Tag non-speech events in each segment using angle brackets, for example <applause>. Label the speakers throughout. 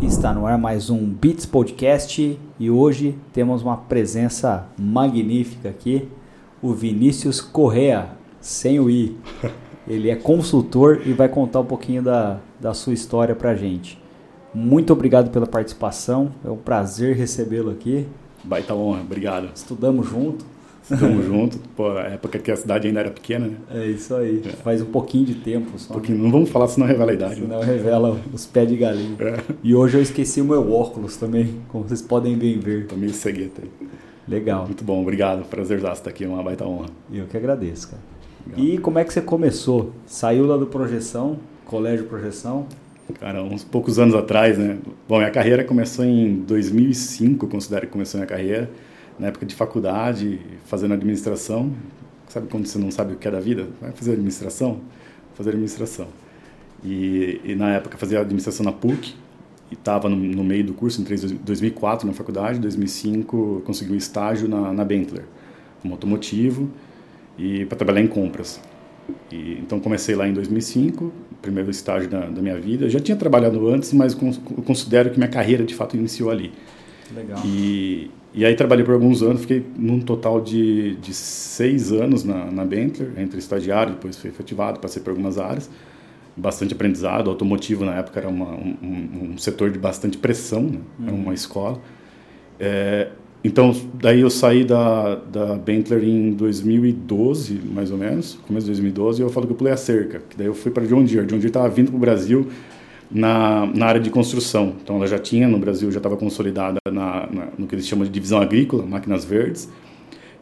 Speaker 1: Está no ar mais um Beats Podcast e hoje temos uma presença magnífica aqui, o Vinícius Correa, sem o I. <laughs> Ele é consultor e vai contar um pouquinho da, da sua história pra gente. Muito obrigado pela participação, é um prazer recebê-lo aqui.
Speaker 2: Baita honra, obrigado.
Speaker 1: Estudamos junto.
Speaker 2: Estamos juntos. Pô, a época que a cidade ainda era pequena, né?
Speaker 1: É isso aí. É. Faz um pouquinho de tempo só.
Speaker 2: Um pouquinho. Não vamos falar, senão revela a idade.
Speaker 1: Senão né? revela os pés de galinha. É. E hoje eu esqueci o meu óculos também, como vocês podem bem ver.
Speaker 2: Meio cegueta aí.
Speaker 1: Legal.
Speaker 2: Muito bom, obrigado. Prazer estar aqui, é uma baita honra.
Speaker 1: Eu que agradeço, cara. Legal. E como é que você começou? Saiu lá do Projeção, Colégio Projeção?
Speaker 2: Cara, uns poucos anos atrás, né? Bom, minha carreira começou em 2005, considero que começou minha carreira na época de faculdade, fazendo administração. Sabe quando você não sabe o que é da vida? Vai fazer administração? Fazer administração. E, e na época fazia administração na PUC e estava no, no, meio do curso, em 2004 na faculdade, em 2005 consegui um estágio na, na Bentley, como automotivo e para trabalhar em compras. E, então comecei lá em 2005, primeiro estágio da, da minha vida. Eu já tinha trabalhado antes, mas considero que minha carreira de fato iniciou ali.
Speaker 1: Legal.
Speaker 2: E, e aí trabalhei por alguns anos, fiquei num total de, de seis anos na, na Bentley, entre estagiário, depois fui efetivado, passei por algumas áreas. Bastante aprendizado, automotivo na época era uma, um, um, setor de bastante pressão, né? era uhum. uma escola. É, então, daí eu saí da, da Bentley em 2012, mais ou menos, começo de 2012, e eu falo que eu pulei a cerca, que daí eu fui para John Deere. John Deere estava vindo para o Brasil na, na área de construção. Então, ela já tinha no Brasil, já estava consolidada na, na, no que eles chamam de divisão agrícola, máquinas verdes,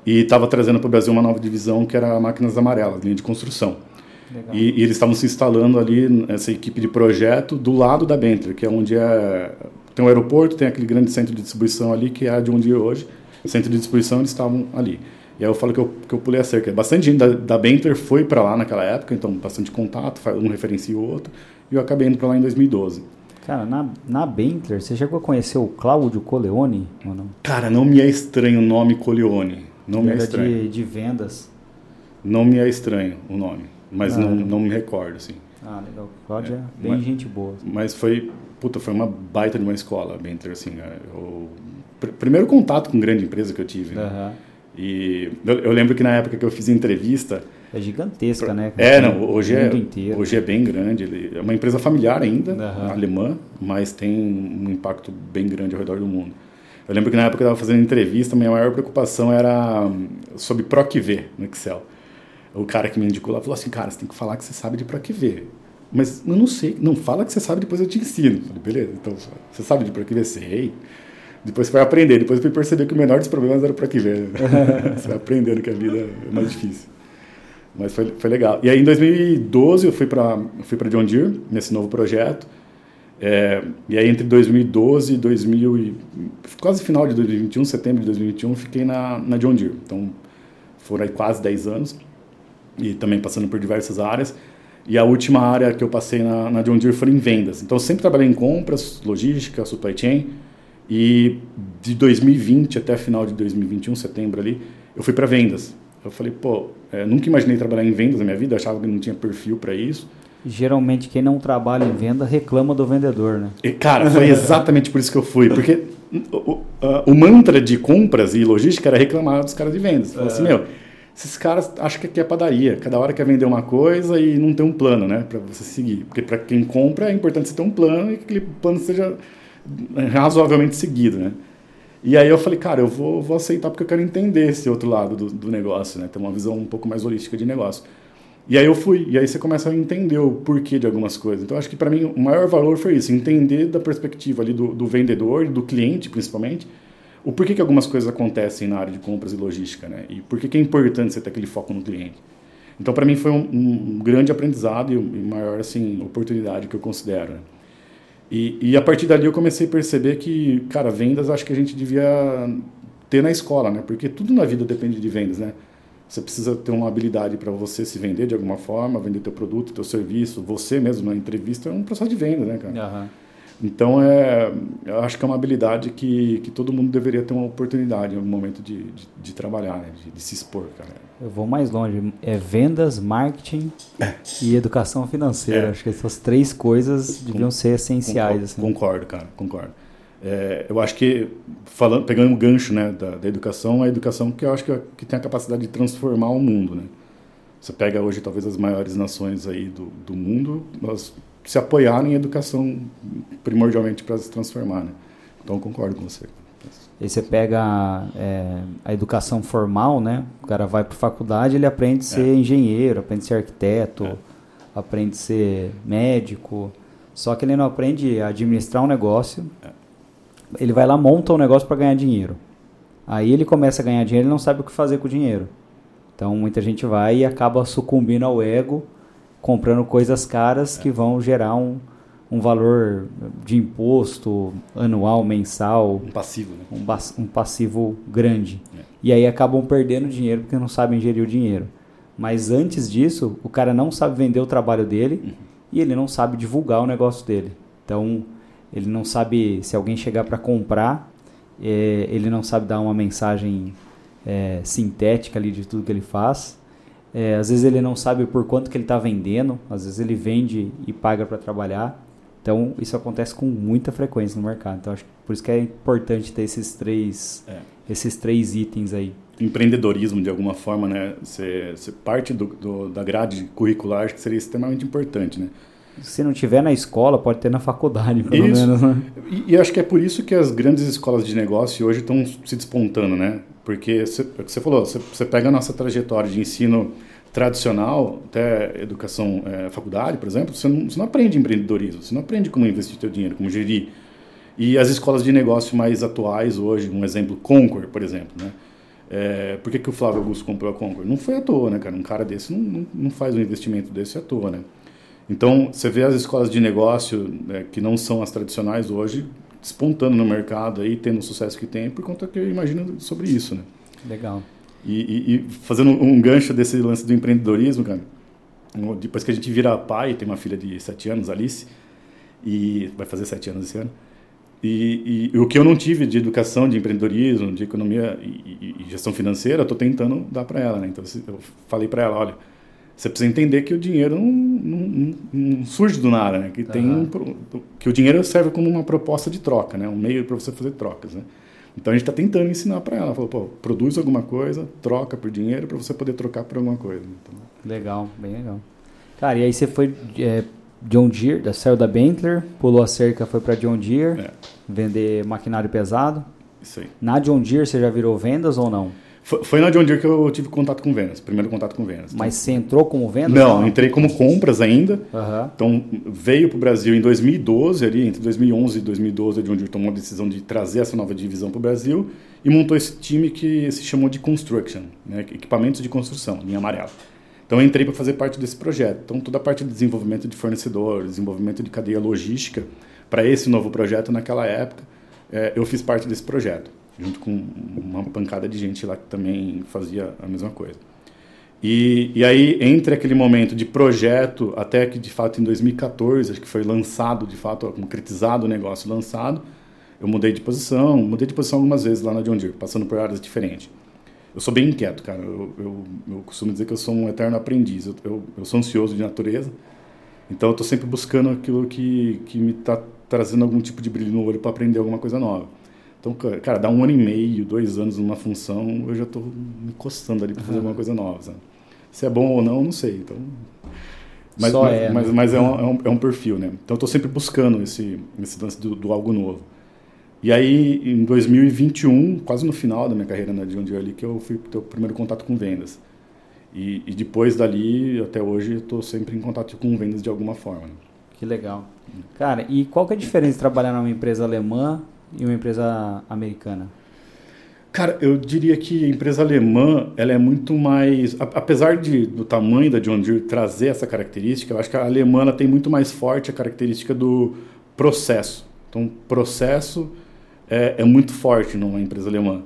Speaker 2: e estava trazendo para o Brasil uma nova divisão que era máquinas amarelas, linha de construção. E, e, eles estavam se instalando ali, essa equipe de projeto, do lado da Bentley, que é onde é, tem o aeroporto, tem aquele grande centro de distribuição ali, que é de onde é hoje. Centro de distribuição, eles estavam ali. E aí eu falo que eu, que eu pulei a cerca. Bastante gente da, da Bentley foi para lá naquela época, então bastante contato, um referencia o outro e eu acabei indo para lá em 2012.
Speaker 1: Cara, na, na Bentler, você chegou a conhecer o Cláudio Coleone ou não?
Speaker 2: Cara, não me é estranho o nome Coleone. Não Ele me é estranho.
Speaker 1: De, de vendas.
Speaker 2: Não me é estranho o nome, mas ah, não, não me recordo, assim.
Speaker 1: Ah, legal. Cláudio é, é bem mas, gente boa.
Speaker 2: Mas foi, puta, foi uma baita de uma escola, Bentler, assim. Né? O primeiro contato com grande empresa que eu tive. Né? E eu, eu lembro que na época que eu fiz entrevista,
Speaker 1: é gigantesca, né?
Speaker 2: É, não, hoje é, hoje é bem grande. É uma empresa familiar ainda, uhum. alemã, mas tem um impacto bem grande ao redor do mundo. Eu lembro que na época eu estava fazendo entrevista, minha maior preocupação era hum, sobre PROC-V no Excel. O cara que me indicou lá falou assim, cara, você tem que falar que você sabe de PROC-V. Mas eu não sei, não fala que você sabe, depois eu te ensino. Eu falei, beleza, então você sabe de PROC-V? Sei. Depois você vai aprender, depois eu fui perceber que o menor dos problemas era o PROC-V. <laughs> você vai aprendendo que a vida é mais difícil. Mas foi, foi legal. E aí em 2012 eu fui para fui para John Deere nesse novo projeto. É, e aí entre 2012 e 2000 e, quase final de 2021, setembro de 2021, fiquei na, na John Deere. Então foram aí quase 10 anos e também passando por diversas áreas. E a última área que eu passei na, na John Deere foi em vendas. Então sempre trabalhei em compras, logística, supply chain. E de 2020 até final de 2021, setembro ali, eu fui para vendas. Eu falei, pô, é, nunca imaginei trabalhar em vendas na minha vida, achava que não tinha perfil para isso.
Speaker 1: Geralmente quem não trabalha em venda reclama do vendedor, né?
Speaker 2: E, cara, foi exatamente por isso que eu fui, porque o, o, mantra de compras e logística era reclamar dos caras de vendas. Falei assim, é. meu, esses caras acham que aqui é padaria, cada hora quer vender uma coisa e não tem um plano, né, para você seguir. Porque para quem compra é importante você ter um plano e que aquele plano seja razoavelmente seguido, né? E aí eu falei, cara, eu vou, vou aceitar porque eu quero entender esse outro lado do, do negócio, né? Ter uma visão um pouco mais holística de negócio. E aí eu fui, e aí você começa a entender o porquê de algumas coisas. Então acho que para mim o maior valor foi isso, entender da perspectiva ali do, do vendedor, do cliente principalmente, o porquê que algumas coisas acontecem na área de compras e logística, né? E por que é importante você ter aquele foco no cliente. Então para mim foi um, um, grande aprendizado e, e maior assim oportunidade que eu considero. Né? E, e a partir dali eu comecei a perceber que, cara, vendas acho que a gente devia ter na escola, né? Porque tudo na vida depende de vendas, né? Você precisa ter uma habilidade para você se vender de alguma forma, vender teu produto, teu serviço, você mesmo na entrevista é um processo de venda, né, cara? Uhum. Então, é, eu acho que é uma habilidade que, que todo mundo deveria ter uma oportunidade no momento de, de, de trabalhar, né? de, de, se expor, cara.
Speaker 1: Eu vou mais longe. É vendas, marketing é. e educação financeira. É. Acho que essas três coisas deviam ser essenciais.
Speaker 2: Concordo, assim. concordo cara, concordo. É, eu acho que, falando, pegando o gancho né, da, da educação, a educação que eu acho que, que tem a capacidade de transformar o mundo. Né? Você pega hoje talvez as maiores nações aí do, do mundo, nós se apoiar em educação primordialmente para se transformar. Né? Então, concordo com você.
Speaker 1: E você pega é, a educação formal, né? O cara vai para faculdade, ele aprende a ser é. engenheiro, aprende a ser arquiteto, é. aprende a ser médico. Só que ele não aprende a administrar um negócio. É. Ele vai lá, monta um negócio para ganhar dinheiro. Aí ele começa a ganhar dinheiro e não sabe o que fazer com o dinheiro. Então muita gente vai e acaba sucumbindo ao ego comprando coisas caras que vão gerar um, um valor de imposto anual, mensal.
Speaker 2: Um passivo, né?
Speaker 1: Um, um passivo grande. É. E aí acabam perdendo dinheiro porque não sabem gerir o dinheiro. Mas antes disso, o cara não sabe vender o trabalho dele uhum. e ele não sabe divulgar o negócio dele. Então, ele não sabe, se alguém chegar para comprar, é, ele não sabe dar uma mensagem é, sintética ali de tudo que ele faz. É, às vezes ele não sabe por quanto que ele está vendendo, às vezes ele vende e paga para trabalhar. Então isso acontece com muita frequência no mercado. Então acho que por isso que é importante ter esses três, é. esses três itens aí.
Speaker 2: Empreendedorismo de alguma forma, né? Você, parte do, do, da grade curricular acho que seria extremamente importante, né?
Speaker 1: Se não tiver na escola, pode ter na faculdade, pelo isso. menos. Né?
Speaker 2: E, e, acho que é por isso que as grandes escolas de negócio hoje estão se despontando, né? Porque você, é você falou, você, pega a nossa trajetória de ensino tradicional, até educação, é, faculdade, por exemplo, você não, você não aprende empreendedorismo, você não aprende como investir seu dinheiro, como gerir. E as escolas de negócio mais atuais hoje, um exemplo, Concor, por exemplo, né? É, por que, que o Flávio Augusto comprou a Concor? Não foi à toa, né, cara? Um cara desse não, não, não faz um investimento desse à toa, né? Então, você vê as escolas de negócio né, que não são as tradicionais hoje despontando no mercado aí, tendo o sucesso que tem, por conta que eu imagino sobre isso, né?
Speaker 1: Legal.
Speaker 2: E, e, e, fazendo um gancho desse lance do empreendedorismo, cara, depois que a gente vira pai, tem uma filha de 7 anos, Alice, e vai fazer 7 anos esse ano, e, e, o que eu não tive de educação, de empreendedorismo, de economia e, e gestão financeira, eu estou tentando dar para ela, né? Então eu falei para ela, olha, você precisa entender que o dinheiro não, não, não surge do nada, né? Que, tem um, que o dinheiro serve como uma proposta de troca, né? Um meio para você fazer trocas, né? Então a gente está tentando ensinar para ela, falou, pô, produz alguma coisa, troca por dinheiro para você poder trocar por alguma coisa. Então...
Speaker 1: Legal, bem legal. Cara, e aí você foi é, John Deere, saiu da Bentley, pulou a cerca, foi para John Deere, é. vender maquinário pesado.
Speaker 2: Isso aí.
Speaker 1: Na John Deere você já virou vendas ou não?
Speaker 2: Foi, foi na John Deere que eu tive contato com vendas, primeiro contato com vendas.
Speaker 1: Mas você entrou como vendas?
Speaker 2: Não, não? entrei como compras ainda. Uhum. Então veio para o Brasil em 2012, ali entre 2011 e 2012, a John Deere tomou a decisão de trazer essa nova divisão para o Brasil e montou esse time que se chamou de Construction, né, equipamentos de construção, linha amarela. Então eu entrei para fazer parte desse projeto. Então toda a parte de desenvolvimento de fornecedores, desenvolvimento de cadeia logística para esse novo projeto naquela época, é, eu fiz parte desse projeto junto com uma pancada de gente lá que também fazia a mesma coisa. E, e aí, entre aquele momento de projeto até que, de fato, em 2014, acho que foi lançado, de fato, concretizado o negócio lançado, eu mudei de posição, mudei de posição algumas vezes lá na John Deere, passando por áreas diferentes. Eu sou bem inquieto, cara. Eu, eu, eu costumo dizer que eu sou um eterno aprendiz. Eu, eu, eu sou ansioso de natureza, então eu estou sempre buscando aquilo que, que me está trazendo algum tipo de brilho no olho para aprender alguma coisa nova. Então, cara, dá um ano e meio, dois anos numa função, eu já estou me coçando ali para fazer uhum. alguma coisa nova. Sabe? Se é bom ou não, não sei. Então, mas, Só mas, é, mas, né? mas é, um, é, um, é, um, perfil, né? Então, eu estou sempre buscando esse, esse lance do, do, algo novo. E aí, em 2021, quase no final da minha carreira na John Deere ali, que eu fui ter o primeiro contato com vendas. E, e depois dali, até hoje, estou sempre em contato com vendas de alguma forma. Né?
Speaker 1: Que legal. Cara, e qual que é a diferença de trabalhar numa empresa alemã e uma empresa americana?
Speaker 2: Cara, eu diria que a empresa alemã ela é muito mais, apesar de do tamanho da John Deere trazer essa característica, eu acho que a alemã tem muito mais forte a característica do processo. Então, processo é, é muito forte numa empresa alemã.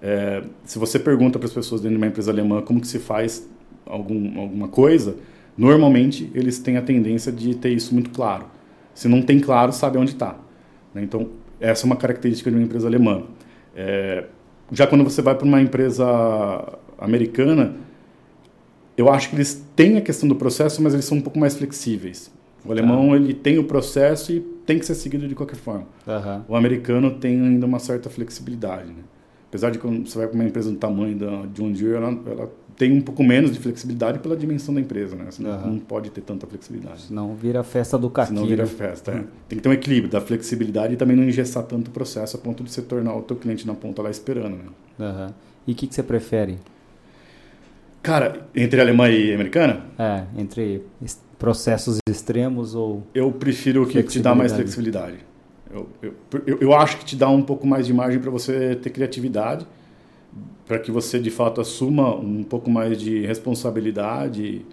Speaker 2: É, se você pergunta para as pessoas dentro de uma empresa alemã como que se faz algum, alguma coisa, normalmente eles têm a tendência de ter isso muito claro. Se não tem claro, sabe onde está. Né? Então, essa é uma característica de uma empresa alemã. É, já quando você vai para uma empresa americana, eu acho que eles têm a questão do processo, mas eles são um pouco mais flexíveis. O alemão ah. ele tem o processo e tem que ser seguido de qualquer forma. Uhum. O americano tem ainda uma certa flexibilidade. Né? Apesar de quando você vai para uma empresa do tamanho da John Deere, ela, ela tem um pouco menos de flexibilidade pela dimensão da empresa, né? Você uhum. não pode ter tanta flexibilidade.
Speaker 1: Senão vira festa do caqui.
Speaker 2: Senão vira festa, é. Tem que ter um equilíbrio da flexibilidade e também não engessar tanto o processo a ponto de você tornar o teu cliente na ponta lá esperando, né?
Speaker 1: Uhum. E o que, que você prefere?
Speaker 2: Cara, entre alemã e americana?
Speaker 1: É, entre processos extremos ou...
Speaker 2: Eu prefiro o que te dá mais flexibilidade. Eu, eu, eu, eu acho que te dá um pouco mais de margem para você ter criatividade para que você de fato assuma um pouco mais de responsabilidade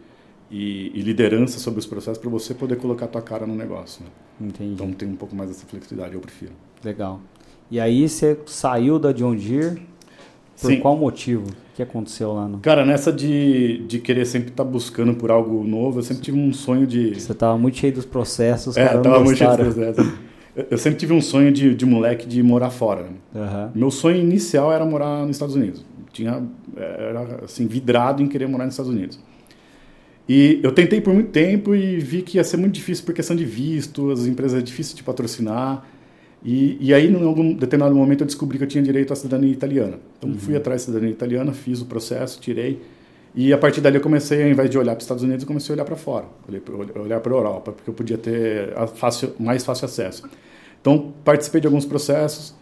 Speaker 2: e, e liderança sobre os processos para você poder colocar a tua cara no negócio. Né? Entendi. Então tem um pouco mais dessa flexibilidade, eu prefiro.
Speaker 1: Legal. E aí você saiu da John Deere por Sim. qual motivo? O que aconteceu lá no...
Speaker 2: Cara, nessa de, de querer sempre estar tá buscando por algo novo, eu sempre tive um sonho de...
Speaker 1: Você estava muito cheio dos processos,
Speaker 2: é, cara, tava muito cheio dos processos. Eu sempre tive um sonho de, de moleque de morar fora. Uhum. Meu sonho inicial era morar nos Estados Unidos. Tinha, era assim, vidrado em querer morar nos Estados Unidos. E eu tentei por muito tempo e vi que ia ser muito difícil por questão de visto, as empresas é difícil de patrocinar. E, e aí, em algum determinado momento, eu descobri que eu tinha direito à cidadania italiana. Então, uhum. fui atrás da cidadania italiana, fiz o processo, tirei. E a partir dali eu comecei, ao invés de olhar para os Estados Unidos, eu comecei a olhar para fora. Olhar para a Europa, porque eu podia ter fácil, mais fácil acesso. Então, participei de alguns processos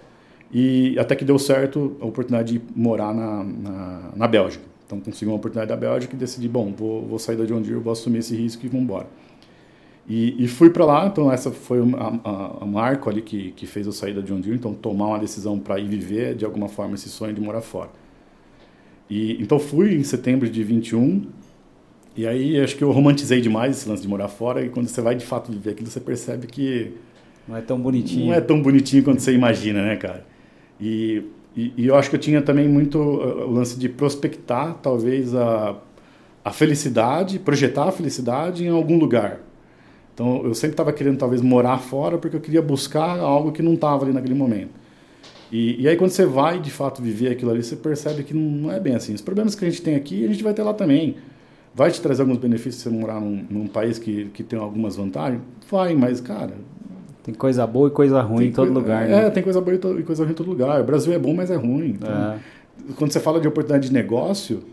Speaker 2: e até que deu certo a oportunidade de morar na, na, na Bélgica. Então, consegui uma oportunidade da Bélgica e decidi, bom, vou, vou sair da John Deere, vou assumir esse risco e vamos embora. E, e, fui para lá, então essa foi a, Marco ali que, que fez eu sair da John Deere, então tomar uma decisão para ir viver de alguma forma esse sonho de morar fora. E então fui em setembro de 21 e aí acho que eu romantizei demais esse lance de morar fora e quando você vai de fato viver aquilo você percebe que
Speaker 1: não é tão bonitinho.
Speaker 2: Não é tão bonitinho quanto você imagina, né, cara? E, e, e eu acho que eu tinha também muito uh, o lance de prospectar, talvez, a, a felicidade, projetar a felicidade em algum lugar. Então, eu sempre estava querendo, talvez, morar fora porque eu queria buscar algo que não estava ali naquele momento. E, e, aí, quando você vai, de fato, viver aquilo ali, você percebe que não é bem assim. Os problemas que a gente tem aqui, a gente vai ter lá também. Vai te trazer alguns benefícios você morar num, num país que, que tem algumas vantagens? Vai, mas, cara,
Speaker 1: tem coisa boa e coisa ruim em todo lugar.
Speaker 2: É, né? tem coisa boa e coisa ruim em todo lugar. O Brasil é bom, mas é ruim. Então, é. Quando você fala de oportunidade de negócio,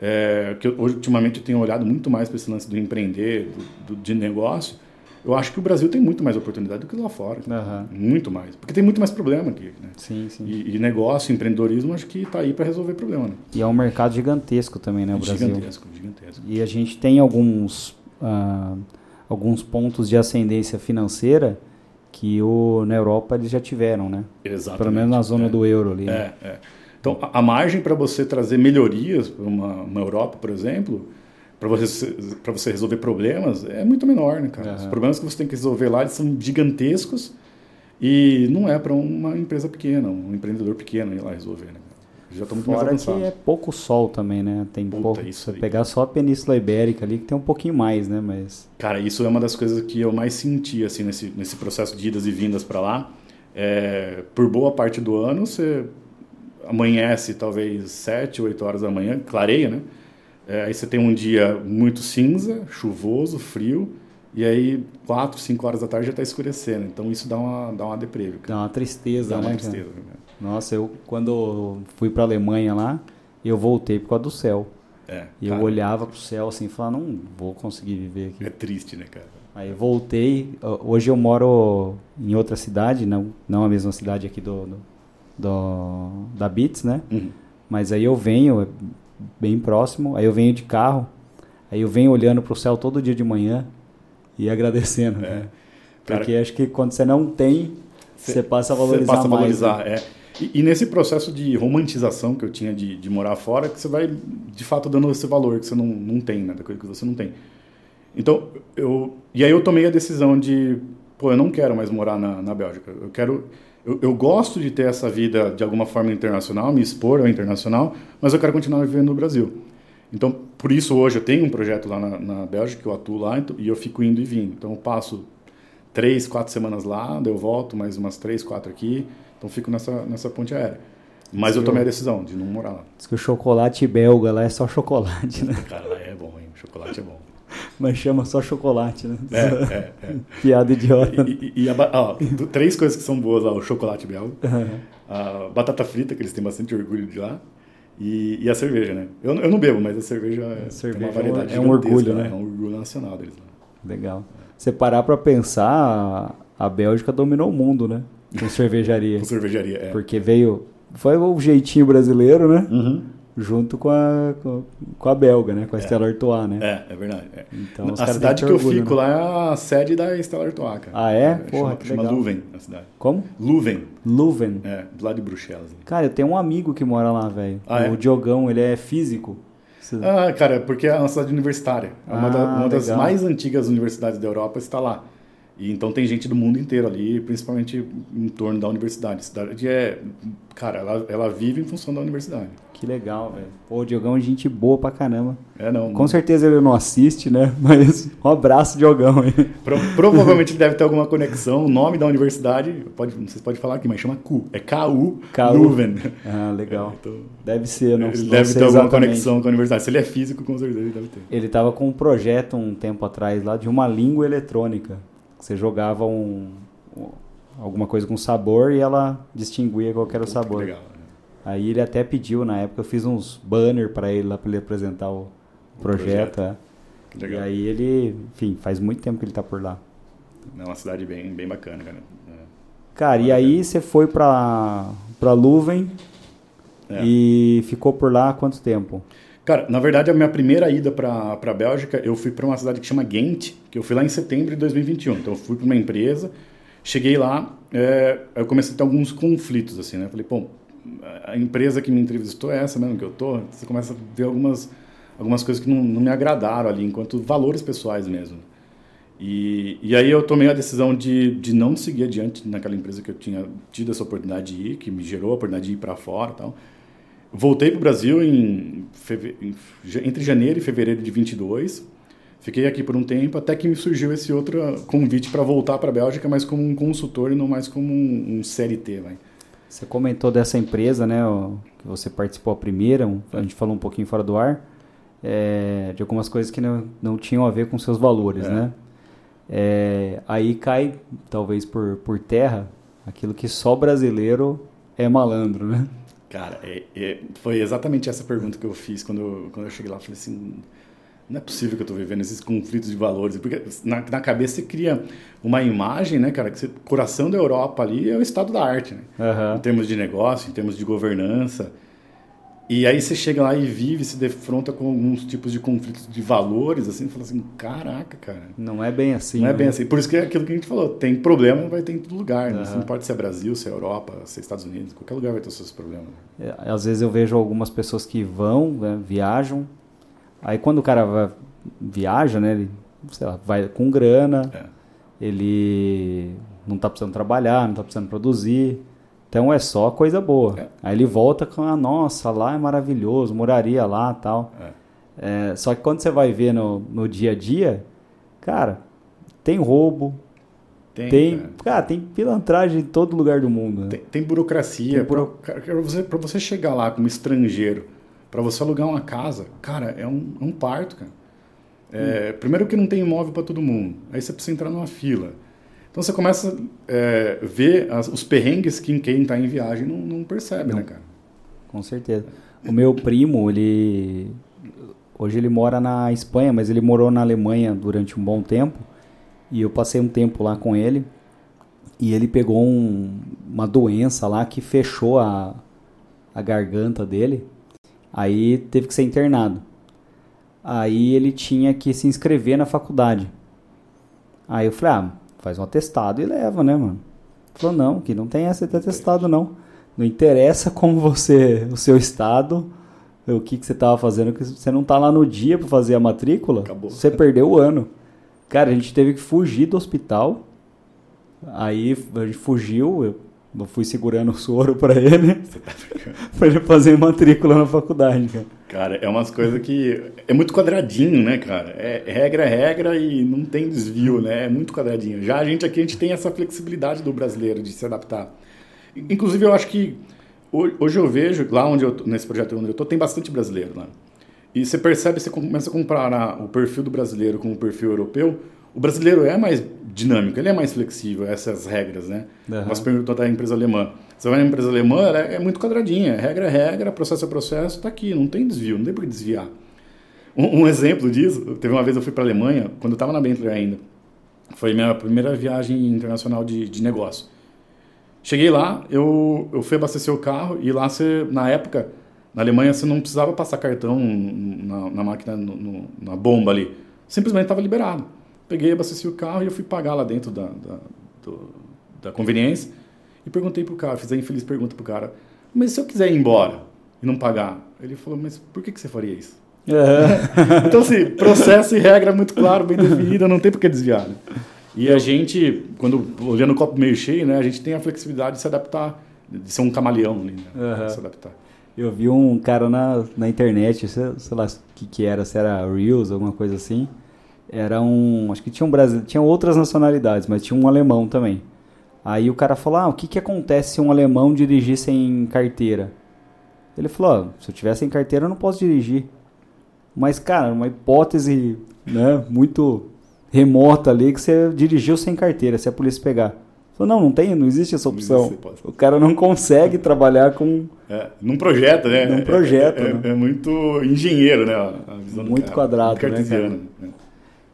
Speaker 2: é, que eu, ultimamente eu tenho olhado muito mais para esse lance do empreender, do, do, de negócio, eu acho que o Brasil tem muito mais oportunidade do que lá fora. Uhum. Muito mais. Porque tem muito mais problema aqui. Né?
Speaker 1: Sim, sim.
Speaker 2: E, e negócio, empreendedorismo, acho que está aí para resolver problema. Né?
Speaker 1: E é um mercado gigantesco também, né, o Brasil?
Speaker 2: Gigantesco, gigantesco.
Speaker 1: E a gente tem alguns, uh, alguns pontos de ascendência financeira que o, na Europa eles já tiveram, né?
Speaker 2: Exatamente.
Speaker 1: Pelo menos na zona é. do euro ali.
Speaker 2: Né? É, é. Então, a, a margem para você trazer melhorias para uma, uma Europa, por exemplo, para você, você resolver problemas, é muito menor, né, cara? Uhum. Os problemas que você tem que resolver lá são gigantescos e não é para uma empresa pequena, um empreendedor pequeno ir lá resolver, né?
Speaker 1: Já estamos Fora mais avançados. que é pouco sol também, né? Tem Puta, pouco. Isso pegar só a Península Ibérica ali, que tem um pouquinho mais, né? Mas...
Speaker 2: Cara, isso é uma das coisas que eu mais senti, assim, nesse, nesse processo de idas e vindas para lá. É, por boa parte do ano, você amanhece talvez 7, 8 horas da manhã, clareia, né? É, aí você tem um dia muito cinza, chuvoso, frio, e aí 4, 5 horas da tarde já está escurecendo. Então isso dá uma, dá uma deprê.
Speaker 1: Dá uma tristeza,
Speaker 2: dá
Speaker 1: né?
Speaker 2: Uma tristeza, cara?
Speaker 1: Nossa, eu quando fui para Alemanha lá, eu voltei por causa do céu.
Speaker 2: É,
Speaker 1: e cara, eu olhava pro céu assim e falava, não vou conseguir viver aqui.
Speaker 2: É triste, né, cara?
Speaker 1: Aí voltei, hoje eu moro em outra cidade, não, não a mesma cidade aqui do, do, do da Beats, né? Uhum. Mas aí eu venho, bem próximo, aí eu venho de carro, aí eu venho olhando pro céu todo dia de manhã e agradecendo, é. né? Porque Cara, acho que quando você não tem, você passa a valorizar
Speaker 2: você passa
Speaker 1: a
Speaker 2: valorizar, mais, né? é. E, e, nesse processo de romantização que eu tinha de, de, morar fora, que você vai, de fato, dando esse valor que você não, não tem, né? Da coisa que você não tem. Então, eu... E aí eu tomei a decisão de, pô, eu não quero mais morar na, na Bélgica. Eu quero... Eu, eu, gosto de ter essa vida de alguma forma internacional, me expor ao internacional, mas eu quero continuar vivendo no Brasil. Então, por isso hoje eu tenho um projeto lá na, na Bélgica, que eu atuo lá, então, e eu fico indo e vindo. Então, eu passo três, quatro semanas lá, eu volto mais umas três, quatro aqui. Então fico nessa, nessa ponte aérea. Mas eu tomei a decisão de não morar lá.
Speaker 1: Diz que o chocolate belga lá é só chocolate, né?
Speaker 2: Cara, lá é bom, hein? Chocolate é bom.
Speaker 1: Mas chama só chocolate, né?
Speaker 2: É, <laughs> é, é.
Speaker 1: Piada idiota.
Speaker 2: E, e, e a, ó, três coisas que são boas lá: o chocolate belga, uhum. a batata frita, que eles têm bastante orgulho de lá, e, e a cerveja, né? Eu, eu não bebo, mas a cerveja, a é, cerveja uma variedade
Speaker 1: é um orgulho, né?
Speaker 2: É um orgulho nacional deles lá.
Speaker 1: Legal. Você parar pra pensar, a Bélgica dominou o mundo, né? Com cervejaria.
Speaker 2: Com cervejaria, é.
Speaker 1: Porque veio. Foi o jeitinho brasileiro, né?
Speaker 2: Uhum
Speaker 1: junto com a, com a belga, né? Com a é. Stella Artois, né?
Speaker 2: É, é verdade. É. Então, a cidade que, orgulho, eu fico né? lá é a sede da Stella Artois, cara.
Speaker 1: Ah, é? é Porra,
Speaker 2: chama, chama Leuven, a cidade.
Speaker 1: Como?
Speaker 2: Leuven.
Speaker 1: Leuven.
Speaker 2: É, do lado de Bruxelas.
Speaker 1: Cara, eu tenho um amigo que mora lá, velho. Ah, o é? Diogão, ele é físico.
Speaker 2: Ah, cara, porque é uma cidade universitária. É uma, ah, da, uma das mais antigas universidades da Europa está lá. E então tem gente do mundo inteiro ali, principalmente em torno da universidade. A cidade é, cara, ela, ela vive em função da universidade.
Speaker 1: Que legal, velho. Pô, o Diogão é gente boa pra caramba.
Speaker 2: É, não.
Speaker 1: Com certeza ele não assiste, né? <laughs> Mas um abraço, Diogão.
Speaker 2: Pro, provavelmente deve ter alguma conexão. O nome da universidade, pode, vocês podem falar aqui, mas chama CU. É KU, KU. Leuven.
Speaker 1: Ah, legal. É, então, deve ser, não,
Speaker 2: Ele deve ter alguma conexão com a universidade. Se ele é físico, com certeza ele deve ter.
Speaker 1: Ele tava com um projeto um tempo atrás lá de uma língua eletrônica. Você jogava um, alguma coisa com sabor e ela distinguia qual era o sabor.
Speaker 2: Legal.
Speaker 1: Aí ele até pediu, na época eu fiz uns banner para ele lá para ele apresentar o, o projeto. projeto. É. Legal. E aí ele, enfim, faz muito tempo que ele tá por lá.
Speaker 2: É uma cidade bem, bem bacana, cara. É.
Speaker 1: Cara, e aí você foi para para Leuven é. e ficou por lá quanto tempo?
Speaker 2: Cara, na verdade, a minha primeira ida para a Bélgica, eu fui para uma cidade que chama Ghent, que eu fui lá em setembro de 2021. Então, eu fui para uma empresa, cheguei lá, é, eu comecei a ter alguns conflitos, assim, né? Falei, pô, a empresa que me entrevistou é essa mesmo que eu tô? Você começa a ver algumas, algumas coisas que não, não me agradaram ali, enquanto valores pessoais mesmo. E, e aí eu tomei a decisão de, de não seguir adiante naquela empresa que eu tinha tido essa oportunidade de ir, que me gerou a oportunidade de ir para fora e tal. Voltei para o Brasil em, entre janeiro e fevereiro de 22. Fiquei aqui por um tempo, até que me surgiu esse outro convite para voltar para a Bélgica, mas como um consultor e não mais como um, um CLT. Vai.
Speaker 1: Você comentou dessa empresa, né, que você participou a primeira, a gente falou um pouquinho fora do ar, é, de algumas coisas que não, não tinham a ver com seus valores, é. né? É, aí cai, talvez por, por terra, aquilo que só brasileiro é malandro, né?
Speaker 2: Cara, é, é, foi exatamente essa pergunta que eu fiz quando eu, quando eu cheguei lá. Eu falei assim, não é possível que eu estou vivendo esses conflitos de valores. Porque na, na cabeça você cria uma imagem, né, cara, que o coração da Europa ali é o estado da arte, né?
Speaker 1: Uhum.
Speaker 2: Em termos de negócio, em termos de governança. E aí você chega lá e vive, se defronta com alguns tipos de conflitos de valores, assim, e fala assim, caraca, cara.
Speaker 1: Não é bem assim.
Speaker 2: Não é né? é bem assim. Por isso que é aquilo que a gente falou, tem problema, vai ter em todo lugar. Né? Não importa se é Brasil, se é Europa, se é Estados Unidos, qualquer lugar vai ter os seus problemas.
Speaker 1: É, às vezes eu vejo algumas pessoas que vão, né, viajam, aí quando o cara vai, viaja, né, ele, sei lá, vai com grana, é. ele não está precisando trabalhar, não está precisando produzir, então é só coisa boa. É. Aí ele volta com a nossa, lá é maravilhoso, moraria lá tal. É. É, só que quando você vai ver no, no dia a dia, cara, tem roubo. Tem, tem cara. tem pilantragem em todo lugar do mundo. Né?
Speaker 2: Tem, tem, burocracia. Tem buro... Para você, você chegar lá como estrangeiro, para você alugar uma casa, cara, é um, é um parto, cara. É, hum. Primeiro que não tem imóvel para todo mundo. Aí você precisa entrar numa fila. Então você começa a é, ver as, os perrengues que quem está em viagem não, não percebe, né, não. né, cara?
Speaker 1: Com certeza. O meu primo, ele. Hoje ele mora na Espanha, mas ele morou na Alemanha durante um bom tempo. E eu passei um tempo lá com ele. E ele pegou um, uma doença lá que fechou a, a garganta dele. Aí teve que ser internado. Aí ele tinha que se inscrever na faculdade. Aí eu falei, ah, faz um atestado e leva, né, mano? Falou, não, que não tem essa de atestado, não. Não interessa como você, o seu estado, o que, que você tava fazendo, que você não tá lá no dia para fazer a matrícula,
Speaker 2: Acabou.
Speaker 1: você perdeu o ano. Cara, a gente teve que fugir do hospital. Aí a gente fugiu, eu Eu fui segurando o soro para ele, <laughs> tá para ele fazer matrícula na faculdade, cara.
Speaker 2: Cara, é umas coisas que é muito quadradinho, né, cara? É regra é regra e não tem desvio, né? É muito quadradinho. Já a gente aqui a gente tem essa flexibilidade do brasileiro de se adaptar. Inclusive eu acho que hoje eu vejo lá onde eu nesse projeto onde eu tô tem bastante brasileiro lá. E você percebe, você começa a comparar o perfil do brasileiro com o perfil europeu, o brasileiro é mais dinâmico, ele é mais flexível, essas regras, né? Uhum. Mas perguntou da empresa alemã. Você vai na empresa alemã, ela é muito quadradinha, regra é regra, processo é processo, está aqui, não tem desvio, não tem por que desviar. Um, um, exemplo disso, teve uma vez eu fui para a Alemanha, quando eu estava na Bentley ainda, foi minha primeira viagem internacional de, de negócio. Cheguei lá, eu, eu fui abastecer o carro e lá você, na época, na Alemanha você não precisava passar cartão na, na máquina, no, no, na bomba ali, simplesmente estava liberado peguei, abasteci o carro e eu fui pagar lá dentro da, da, do, da conveniência e perguntei pro cara, fiz a infeliz pergunta pro cara, mas se eu quiser ir embora e não pagar? Ele falou, mas por que, que você faria isso? É. <laughs> então, assim, processo e regra muito claro, bem definido, não tem por que desviar. Né? E a gente, quando olhando o copo meio cheio, né, a gente tem a flexibilidade de se adaptar, de ser um camaleão, né, uhum. se adaptar.
Speaker 1: Eu vi um cara na, na internet, sei, sei lá o que, que era, se era Reels, alguma coisa assim, era um. Acho que tinha um Brasil, tinha outras nacionalidades, mas tinha um alemão também. Aí o cara falou: Ah, o que, que acontece se um alemão dirigir sem carteira? Ele falou: oh, Se eu tiver sem carteira, eu não posso dirigir. Mas, cara, uma hipótese né, muito remota ali que você dirigiu sem carteira, se a polícia pegar. Falou, não, não tem, não existe essa opção. Existe o cara não consegue trabalhar com.
Speaker 2: É, num projeto, né?
Speaker 1: Num projeto.
Speaker 2: É, é,
Speaker 1: né?
Speaker 2: é muito engenheiro, né?
Speaker 1: muito quadrado, muito né? Cara?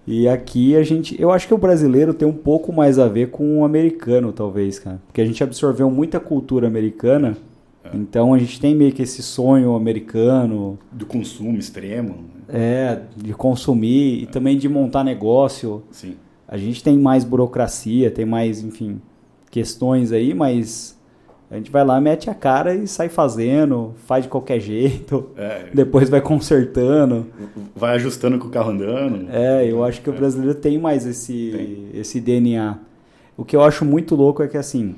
Speaker 1: E aqui a gente, eu acho que o brasileiro tem um pouco mais a ver com o americano, talvez, cara, porque a gente absorveu muita cultura americana. É. Então a gente tem meio que esse sonho americano
Speaker 2: do consumo extremo.
Speaker 1: Né? É, de consumir é. e também de montar negócio.
Speaker 2: Sim.
Speaker 1: A gente tem mais burocracia, tem mais, enfim, questões aí, mas a gente vai lá, mete a cara e sai fazendo, faz de qualquer jeito, é. <laughs> depois vai consertando.
Speaker 2: Vai ajustando com o carro andando.
Speaker 1: É, eu acho que o brasileiro tem mais esse, tem. esse DNA. O que eu acho muito louco é que, assim,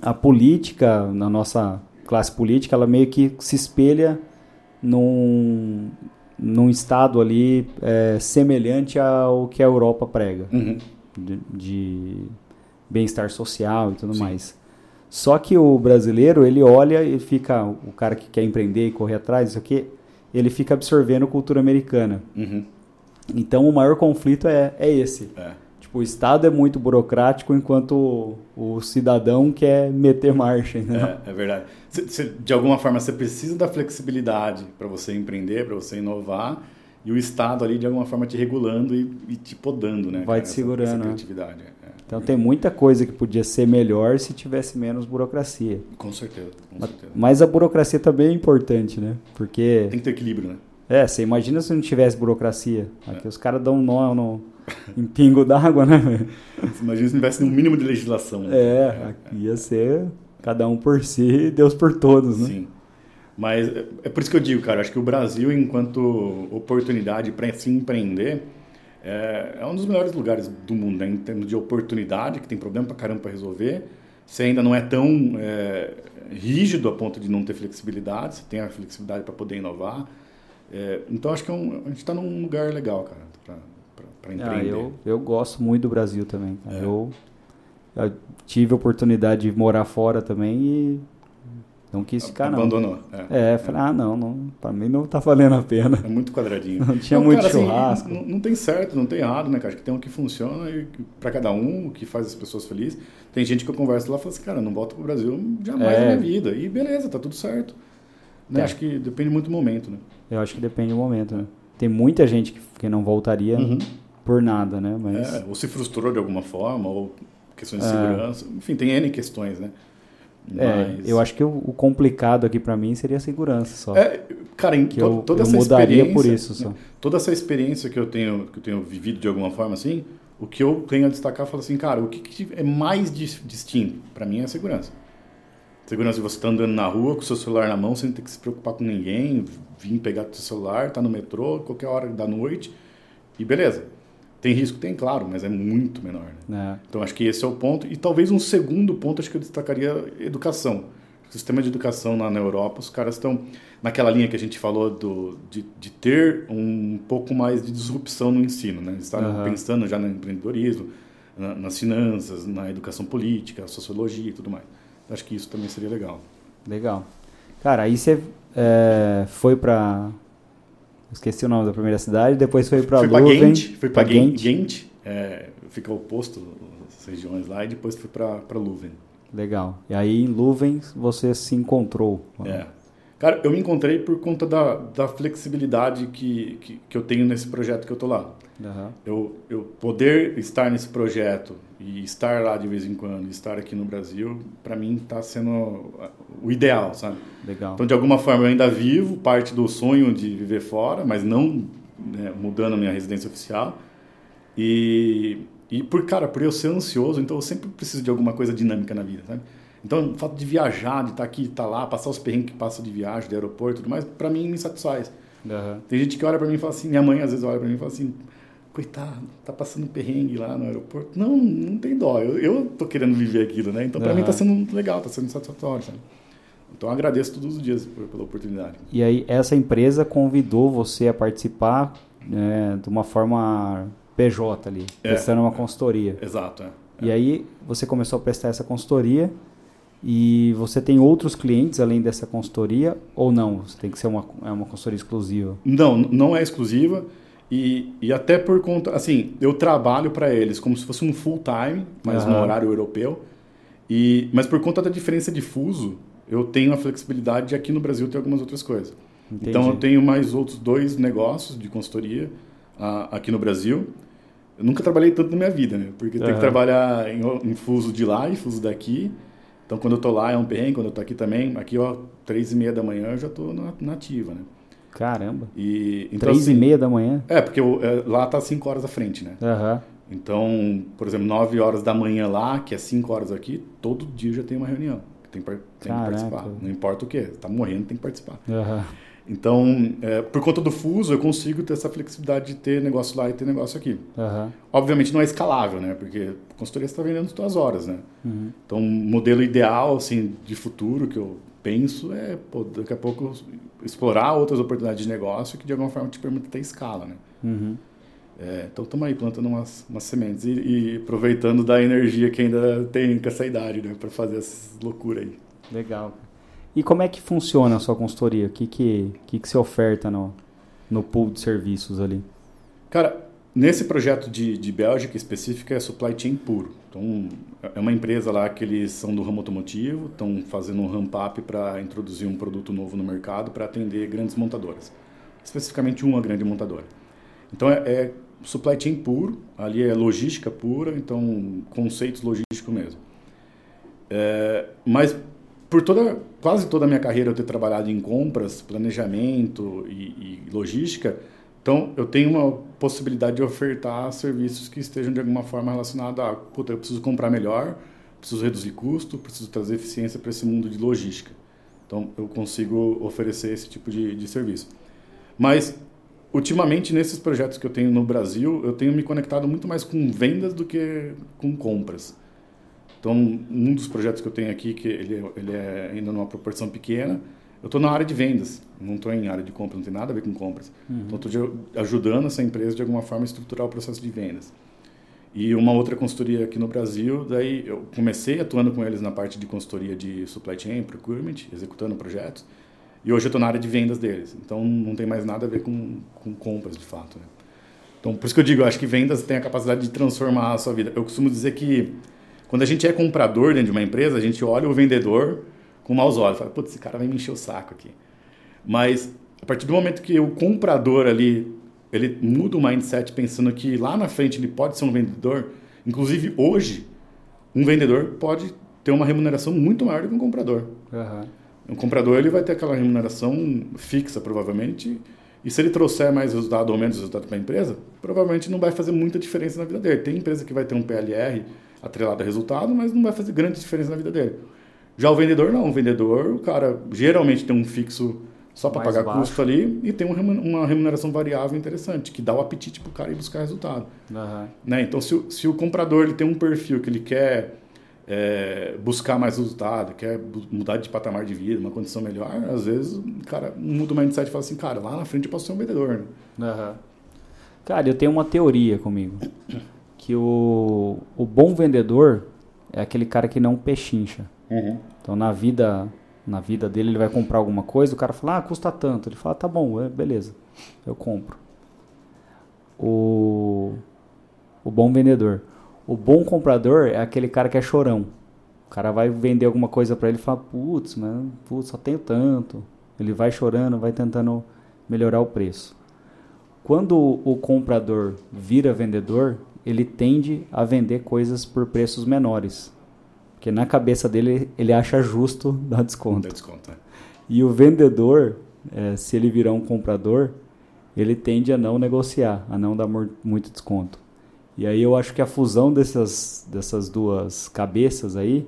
Speaker 1: a política, na nossa classe política, ela meio que se espelha num, num estado ali é, semelhante ao que a Europa prega. Uhum. De, de bem-estar social e tudo Sim. mais. Só que o brasileiro, ele olha e fica, o cara que quer empreender e correr atrás, isso aqui, ele fica absorvendo cultura americana. Uhum. Então o maior conflito é, é esse. É. Tipo, o Estado é muito burocrático enquanto o, o cidadão quer meter marcha.
Speaker 2: Né? É, é verdade. Cê, cê, de alguma forma, você precisa da flexibilidade para você empreender, para você inovar, e o Estado ali, de alguma forma, te regulando e, e te podando, né?
Speaker 1: Vai cara, te segurando. Essa, essa né? criatividade. É. Então tem muita coisa que podia ser melhor se tivesse menos burocracia.
Speaker 2: Com certeza, com
Speaker 1: mas,
Speaker 2: certeza.
Speaker 1: Mas a burocracia também é importante, né? Porque.
Speaker 2: Tem que ter equilíbrio, né?
Speaker 1: É, você imagina se não tivesse burocracia. Aqui é. os caras dão um nó no, em pingo d'água, né?
Speaker 2: Você imagina se não tivesse um mínimo de legislação. Né?
Speaker 1: É, aqui ia ser cada um por si e Deus por todos, né? Sim.
Speaker 2: Mas é, é por isso que eu digo, cara, acho que o Brasil, enquanto oportunidade para se empreender, é, é, um dos melhores lugares do mundo, né? em termos de oportunidade, que tem problema pra caramba para resolver. Você ainda não é tão é, rígido a ponto de não ter flexibilidade, você tem a flexibilidade para poder inovar. É, então acho que é um, a gente está num lugar legal, cara, para ah, empreender.
Speaker 1: Ah, eu, eu gosto muito do Brasil também. É. Eu, eu tive a oportunidade de morar fora também e não quis ficar,
Speaker 2: não. Abandonou.
Speaker 1: É, é falei, ah, não, não, pra mim não tá valendo a pena.
Speaker 2: É muito quadradinho. <laughs>
Speaker 1: Não tinha não, muito cara, assim, churrasco.
Speaker 2: Assim, não, não, tem certo, não tem errado, né, cara? Acho que tem um que funciona e para cada um, o que faz as pessoas felizes. Tem gente que eu converso lá e fala assim, cara, não volto pro Brasil jamais é. na minha vida. E beleza, tá tudo certo. Né? É. Acho que depende muito do momento, né?
Speaker 1: Eu acho que depende do momento, né? Tem muita gente que, que não voltaria uhum. por nada, né? Mas...
Speaker 2: É, ou se frustrou de alguma forma, ou questões de é. segurança. Enfim, tem N questões, né?
Speaker 1: É, eu acho que o, o complicado aqui para mim seria a segurança só.
Speaker 2: É, cara, em
Speaker 1: eu,
Speaker 2: toda
Speaker 1: eu
Speaker 2: essa
Speaker 1: mudaria por isso só.
Speaker 2: Toda essa experiência que eu tenho que eu tenho vivido de alguma forma assim, o que eu tenho a destacar é assim, cara, o que, que é mais distinto para mim é a segurança. Segurança de você estar tá andando na rua com o seu celular na mão, sem ter que se preocupar com ninguém, vir pegar o seu celular, tá no metrô, qualquer hora da noite e beleza. Tem risco? Tem, claro, mas é muito menor. Né? É. Então acho que esse é o ponto. E talvez um segundo ponto, acho que eu destacaria educação. O sistema de educação na, na Europa, os caras estão naquela linha que a gente falou do, de, de ter um pouco mais de disrupção no ensino. Né? Eles estavam uhum. pensando já no empreendedorismo, na, nas finanças, na educação política, sociologia e tudo mais. Acho que isso também seria legal.
Speaker 1: Legal. Cara, aí você é, foi para esqueci o nome da primeira cidade, depois foi para Leuven.
Speaker 2: Fui para Ghent, Ghent é, fica oposto as regiões lá, e depois fui para Leuven.
Speaker 1: Legal. E aí em Leuven você se encontrou.
Speaker 2: É. Cara, eu me encontrei por conta da, da flexibilidade que, que, que eu tenho nesse projeto que eu tô lá. Uhum. Eu, eu poder estar nesse projeto e estar lá de vez em quando, estar aqui no Brasil, para mim está sendo o ideal, sabe?
Speaker 1: Legal.
Speaker 2: Então, de alguma forma, eu ainda vivo parte do sonho de viver fora, mas não né, mudando a minha residência oficial. E, e por, cara, por eu ser ansioso, então eu sempre preciso de alguma coisa dinâmica na vida, sabe? Então, o fato de viajar, de estar aqui, estar tá lá, passar os perrengues que passa de viagem, de aeroporto e tudo mais, para mim me satisfaz. Uhum. Tem gente que olha para mim e fala assim, minha mãe às vezes olha para mim e fala assim, coitado, tá passando perrengue lá no aeroporto. Não, não tem dó, eu, eu tô querendo viver aquilo, né? Então, para uhum. mim tá sendo legal, tá sendo satisfatório, sabe? Então, agradeço todos os dias pela oportunidade.
Speaker 1: E aí, essa empresa convidou você a participar né, de uma forma PJ ali, é, prestando uma consultoria.
Speaker 2: Exato, é.
Speaker 1: E aí, você começou a prestar essa consultoria e você tem outros clientes além dessa consultoria ou não? Você tem que ser uma, é uma consultoria exclusiva?
Speaker 2: Não, não é exclusiva. E, e até por conta, assim, eu trabalho para eles como se fosse um full time, mas uhum. no horário europeu. E, mas por conta da diferença de fuso, eu tenho a flexibilidade de aqui no Brasil ter algumas outras coisas. Entendi. Então eu tenho mais outros dois negócios de consultoria uh, aqui no Brasil. Eu nunca trabalhei tanto na minha vida, né? Porque uhum. tem que trabalhar em, em fuso de lá e fuso daqui. Então, quando eu estou lá é um bem, quando eu estou aqui também, aqui, ó, três e meia da manhã eu já estou na, na ativa, né?
Speaker 1: Caramba.
Speaker 2: E,
Speaker 1: então, três assim, e meia da manhã?
Speaker 2: É, porque eu, é, lá tá cinco horas à frente, né?
Speaker 1: Uhum.
Speaker 2: Então, por exemplo, nove horas da manhã lá, que é cinco horas aqui, todo dia já tem uma reunião. Tem, tem que participar. Não importa o que, tá morrendo, tem que participar.
Speaker 1: Uhum.
Speaker 2: Então, é, por conta do fuso, eu consigo ter essa flexibilidade de ter negócio lá e ter negócio aqui.
Speaker 1: Uhum.
Speaker 2: Obviamente não é escalável, né? Porque a consultoria está vendendo suas horas, né?
Speaker 1: Uhum.
Speaker 2: Então, modelo ideal, assim, de futuro que eu penso é, pô, daqui a pouco explorar outras oportunidades de negócio que de alguma forma te permitem ter escala, né?
Speaker 1: Uhum.
Speaker 2: É, então, estamos aí plantando umas, umas sementes e, e, aproveitando da energia que ainda tem com essa idade, né? Para fazer essas loucuras aí.
Speaker 1: Legal. E como é que funciona a sua consultoria? O que, que, que, que você oferta no, no pool de serviços ali?
Speaker 2: Cara, nesse projeto de, de Bélgica específica é supply chain puro. Então, é uma empresa lá que eles são do ramo automotivo, estão fazendo um ramp-up para introduzir um produto novo no mercado para atender grandes montadoras. Especificamente uma grande montadora. Então, é, é supply chain puro, ali é logística pura, então conceitos logísticos mesmo. É, mas por toda, quase toda a minha carreira eu ter trabalhado em compras, planejamento e, e logística, então eu tenho uma possibilidade de ofertar serviços que estejam de alguma forma relacionados a, puta, eu preciso comprar melhor, preciso reduzir custo, preciso trazer eficiência para esse mundo de logística. Então eu consigo oferecer esse tipo de, de serviço. Mas ultimamente nesses projetos que eu tenho no Brasil, eu tenho me conectado muito mais com vendas do que com compras. Então, um dos projetos que eu tenho aqui, que ele, ele é ainda numa proporção pequena, eu estou na área de vendas, não estou em área de compras, não tem nada a ver com compras. Uhum. Então, estou ajudando essa empresa de alguma forma a estruturar o processo de vendas. E uma outra consultoria aqui no Brasil, daí eu comecei atuando com eles na parte de consultoria de supply chain, procurement, executando projetos. E hoje eu estou na área de vendas deles. Então, não tem mais nada a ver com, com compras, de fato. Né? Então, por isso que eu digo, eu acho que vendas tem a capacidade de transformar a sua vida. Eu costumo dizer que quando a gente é comprador dentro de uma empresa, a gente olha o vendedor com maus olhos. Fala, putz, esse cara vai me encher o saco aqui. Mas, a partir do momento que o comprador ali, ele muda o mindset pensando que lá na frente ele pode ser um vendedor, inclusive hoje, um vendedor pode ter uma remuneração muito maior do que um comprador.
Speaker 1: Uhum.
Speaker 2: Um comprador ele vai ter aquela remuneração fixa, provavelmente, e se ele trouxer mais resultado ou menos resultado para a empresa, provavelmente não vai fazer muita diferença na vida dele. Tem empresa que vai ter um PLR atrelado a resultado, mas não vai fazer grande diferença na vida dele. Já o vendedor não, o vendedor, o cara geralmente tem um fixo só para pagar baixo. custo ali e tem uma remuneração variável interessante, que dá o apetite para o cara ir buscar resultado. Uhum. Né? Então, se, se o comprador ele tem um perfil que ele quer é, buscar mais resultado, quer mudar de patamar de vida, uma condição melhor, às vezes o cara muda o mindset e fala assim, cara, lá na frente eu posso ser um vendedor. Né?
Speaker 1: Uhum. Cara, eu tenho uma teoria comigo, que o, o bom vendedor é aquele cara que não pechincha. Uhum. Então, na vida na vida dele, ele vai comprar alguma coisa, o cara fala, ah, custa tanto. Ele fala, tá bom, é, beleza, eu compro. O, o bom vendedor. O bom comprador é aquele cara que é chorão. O cara vai vender alguma coisa para ele e fala, putz, mas putz, só tenho tanto. Ele vai chorando, vai tentando melhorar o preço. Quando o comprador vira vendedor, ele tende a vender coisas por preços menores. Porque na cabeça dele ele acha justo dar desconto. Dá desconto é. E o vendedor, é, se ele virar um comprador, ele tende a não negociar, a não dar muito desconto. E aí eu acho que a fusão dessas, dessas duas cabeças aí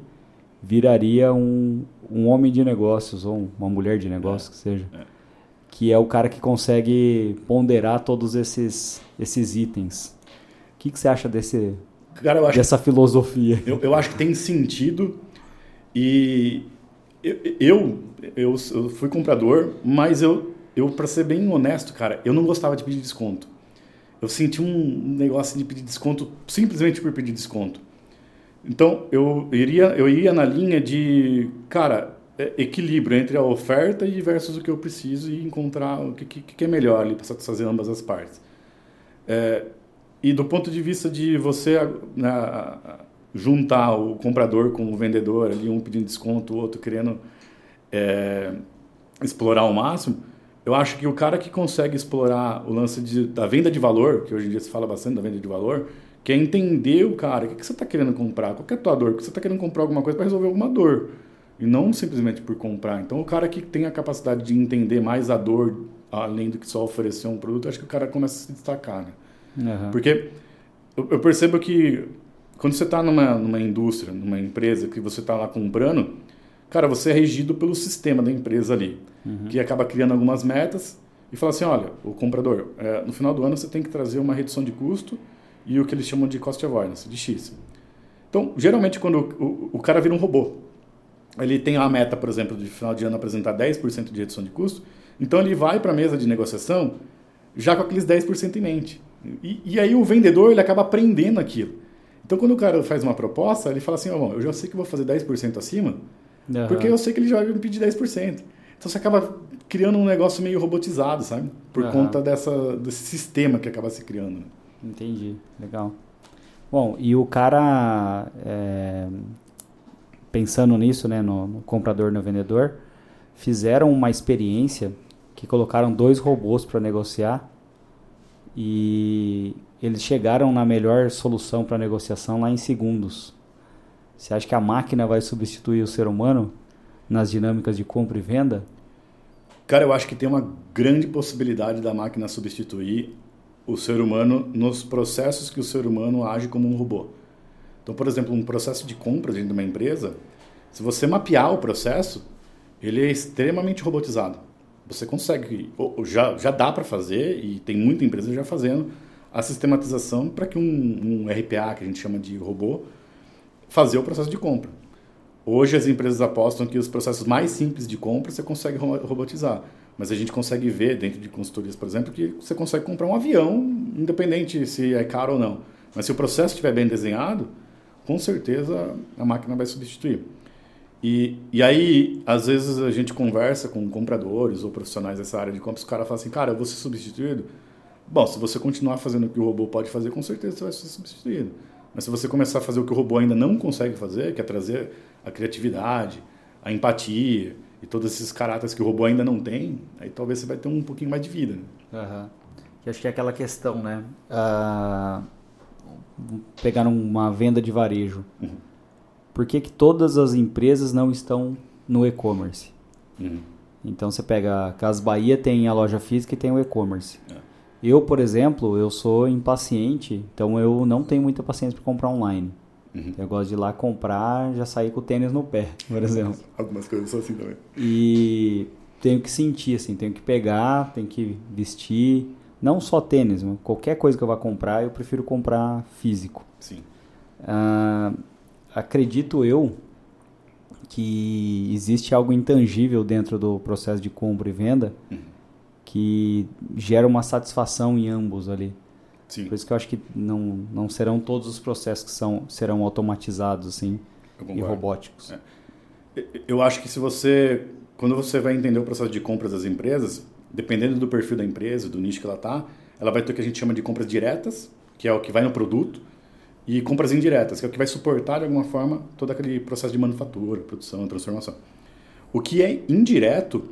Speaker 1: viraria um, um homem de negócios ou uma mulher de negócios é, que seja. É. Que é o cara que consegue ponderar todos esses, esses itens. O que, que você acha desse, Cara, eu acho dessa filosofia.
Speaker 2: Eu, eu acho que tem sentido e eu, eu, eu, eu fui comprador, mas eu, eu para ser bem honesto, cara, eu não gostava de pedir desconto. Eu senti um negócio de pedir desconto simplesmente por pedir desconto. Então eu iria, eu ia na linha de, cara, é, equilíbrio entre a oferta e versus o que eu preciso e encontrar o que, que, que é melhor ali para satisfazer ambas as partes. É, e do ponto de vista de você né, juntar o comprador com o vendedor, ali um pedindo desconto, o outro querendo é, explorar ao máximo, eu acho que o cara que consegue explorar o lance de, da venda de valor, que hoje em dia se fala bastante da venda de valor, que é entender o cara, o que, que você está querendo comprar, qual é a tua dor, porque você está querendo comprar alguma coisa para resolver alguma dor, e não simplesmente por comprar. Então, o cara que tem a capacidade de entender mais a dor, além do que só oferecer um produto, acho que o cara começa a se destacar, né? Uhum. Porque eu, percebo que quando você está numa, numa indústria, numa empresa, que você está lá comprando, cara, você é regido pelo sistema da empresa ali, uhum. que acaba criando algumas metas e fala assim, olha, o comprador, é, no final do ano você tem que trazer uma redução de custo e o que eles chamam de cost avoidance, de X. Então, geralmente, quando o, o, o cara vira um robô, ele tem a meta, por exemplo, de final de ano apresentar 10% de redução de custo, então ele vai para a mesa de negociação já com aqueles 10% em mente. E, e, aí o vendedor ele acaba aprendendo aquilo. Então quando o cara faz uma proposta, ele fala assim, oh, eu já sei que vou fazer 10% acima, uhum. porque eu sei que ele já vai me pedir 10%. Então você acaba criando um negócio meio robotizado, sabe? Por uhum. conta dessa, desse sistema que acaba se criando. Né?
Speaker 1: Entendi, legal. Bom, e o cara, é, pensando nisso, né, no, no comprador e no vendedor, fizeram uma experiência que colocaram dois robôs para negociar e eles chegaram na melhor solução para negociação lá em segundos. Você acha que a máquina vai substituir o ser humano nas dinâmicas de compra e venda?
Speaker 2: Cara, eu acho que tem uma grande possibilidade da máquina substituir o ser humano nos processos que o ser humano age como um robô. Então, por exemplo, um processo de compra dentro de uma empresa, se você mapear o processo, ele é extremamente robotizado você consegue, já, já dá para fazer, e tem muita empresa já fazendo, a sistematização para que um, um RPA, que a gente chama de robô, fazer o processo de compra. Hoje as empresas apostam que os processos mais simples de compra você consegue robotizar. Mas a gente consegue ver dentro de consultorias, por exemplo, que você consegue comprar um avião, independente se é caro ou não. Mas se o processo estiver bem desenhado, com certeza a máquina vai substituir. E, e aí, às vezes, a gente conversa com compradores ou profissionais dessa área de compras, o cara fala assim, cara, eu vou ser substituído? Bom, se você continuar fazendo o que o robô pode fazer, com certeza você vai ser substituído. Mas se você começar a fazer o que o robô ainda não consegue fazer, que é trazer a criatividade, a empatia e todos esses caráteres que o robô ainda não tem, aí talvez você vai ter um pouquinho mais de vida. Né?
Speaker 1: Uhum. Que acho que é aquela questão, né? Uh, pegar uma venda de varejo. Uhum por que, que todas as empresas não estão no e-commerce? Uhum. Então você pega a Bahia tem a loja física e tem o e-commerce. É. Eu, por exemplo, eu sou impaciente, então eu não tenho muita paciência para comprar online. Uhum. Eu gosto de ir lá comprar, já sair com o tênis no pé, por exemplo. <laughs>
Speaker 2: Algumas coisas são assim também.
Speaker 1: E tenho que sentir, assim, tenho que pegar, tenho que vestir. Não só tênis, qualquer coisa que eu vá comprar, eu prefiro comprar físico.
Speaker 2: Sim.
Speaker 1: Uh, acredito eu que existe algo intangível dentro do processo de compra e venda que gera uma satisfação em ambos ali.
Speaker 2: Sim.
Speaker 1: Por isso que eu acho que não, não serão todos os processos que são, serão automatizados assim, e robóticos.
Speaker 2: É. Eu acho que se você, quando você vai entender o processo de compras das empresas, dependendo do perfil da empresa, do nicho que ela está, ela vai ter o que a gente chama de compras diretas, que é o que vai no produto, e compras indiretas, que é o que vai suportar de alguma forma todo aquele processo de manufatura, produção, transformação. O que é indireto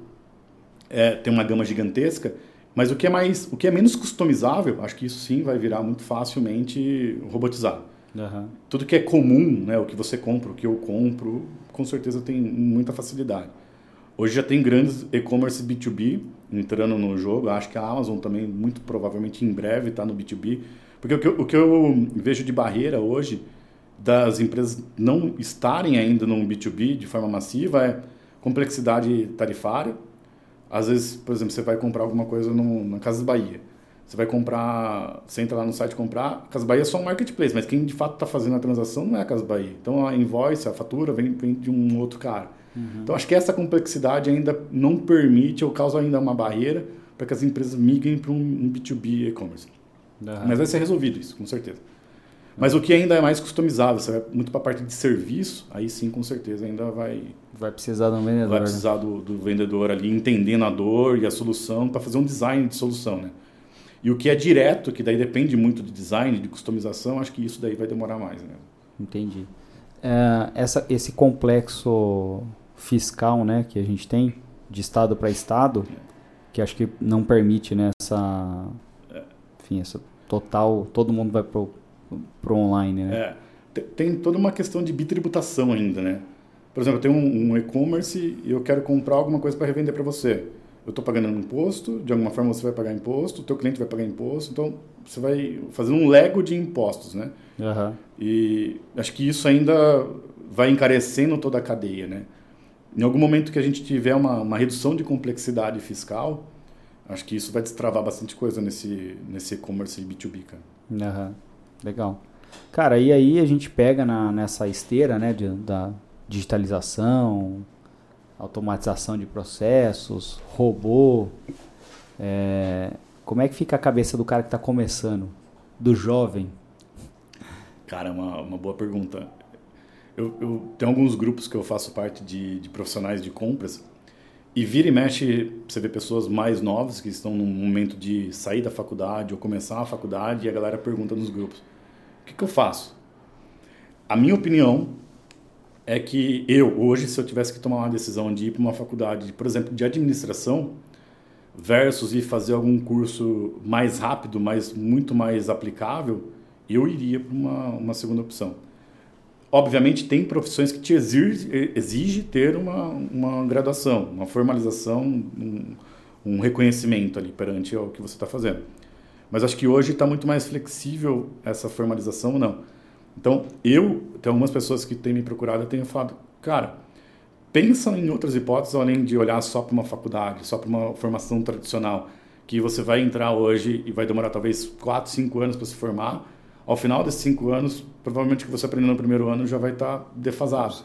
Speaker 2: é, tem uma gama gigantesca, mas o que é mais, o que é menos customizável, acho que isso sim vai virar muito facilmente robotizado.
Speaker 1: Uhum.
Speaker 2: Tudo que é comum, né, o que você compra, o que eu compro, com certeza tem muita facilidade. Hoje já tem grandes e-commerce B2B entrando no jogo. Acho que a Amazon também, muito provavelmente em breve, está no B2B. Porque o que, eu, o que eu vejo de barreira hoje das empresas não estarem ainda no B2B de forma massiva é complexidade tarifária. Às vezes, por exemplo, você vai comprar alguma coisa no, na Casa Bahia. Você vai comprar, você entra lá no site comprar, a Casa Bahia é só um marketplace, mas quem de fato está fazendo a transação não é a Casa Bahia. Então a invoice, a fatura vem, vem de um outro cara. Uhum. Então acho que essa complexidade ainda não permite ou causa ainda uma barreira para que as empresas migrem para um, B2B e-commerce. Uhum. Mas vai ser resolvido isso, com certeza. Mas o que ainda é mais customizável, você vai muito para a parte de serviço, aí sim, com certeza, ainda vai...
Speaker 1: Vai precisar do vendedor.
Speaker 2: Vai né? precisar né? do, do, vendedor ali, entendendo a dor e a solução, para fazer um design de solução, né? E o que é direto, que daí depende muito de design, de customização, acho que isso daí vai demorar mais, né?
Speaker 1: Entendi. É, essa, esse complexo fiscal, né, que a gente tem, de estado para estado, é. que acho que não permite, né, essa... Enfim, essa total... Todo mundo vai pro para o online, né?
Speaker 2: É. Tem toda uma questão de bitributação ainda, né? Por exemplo, eu tenho um, um e-commerce e eu quero comprar alguma coisa para revender para você. Eu estou pagando um imposto, de alguma forma você vai pagar imposto, o teu cliente vai pagar imposto, então você vai fazer um lego de impostos, né?
Speaker 1: Uhum.
Speaker 2: E acho que isso ainda vai encarecendo toda a cadeia, né? Em algum momento que a gente tiver uma, uma redução de complexidade fiscal, acho que isso vai destravar bastante coisa nesse nesse e-commerce B2B, cara.
Speaker 1: Uhum. Legal. Cara, e aí a gente pega na, nessa esteira né, de, da digitalização, automatização de processos, robô. É, como é que fica a cabeça do cara que está começando, do jovem?
Speaker 2: Cara, é uma, uma boa pergunta. Eu, eu tenho alguns grupos que eu faço parte de, de profissionais de compras e vira e mexe, você vê pessoas mais novas que estão num momento de sair da faculdade ou começar a faculdade e a galera pergunta nos grupos: o que, que eu faço? A minha opinião é que eu, hoje, se eu tivesse que tomar uma decisão de ir para uma faculdade, por exemplo, de administração, versus ir fazer algum curso mais rápido, mas muito mais aplicável, eu iria para uma, uma segunda opção. Obviamente, tem profissões que te exige, exige ter uma, uma graduação, uma formalização, um, um reconhecimento ali perante o que você está fazendo. Mas acho que hoje está muito mais flexível essa formalização ou não. Então, eu, tem algumas pessoas que têm me procurado, eu tenho falado, cara, pensa em outras hipóteses além de olhar só para uma faculdade, só para uma formação tradicional, que você vai entrar hoje e vai demorar talvez 4, 5 anos para se formar. Ao final desses 5 anos, provavelmente o que você aprendeu no primeiro ano já vai estar tá defasado.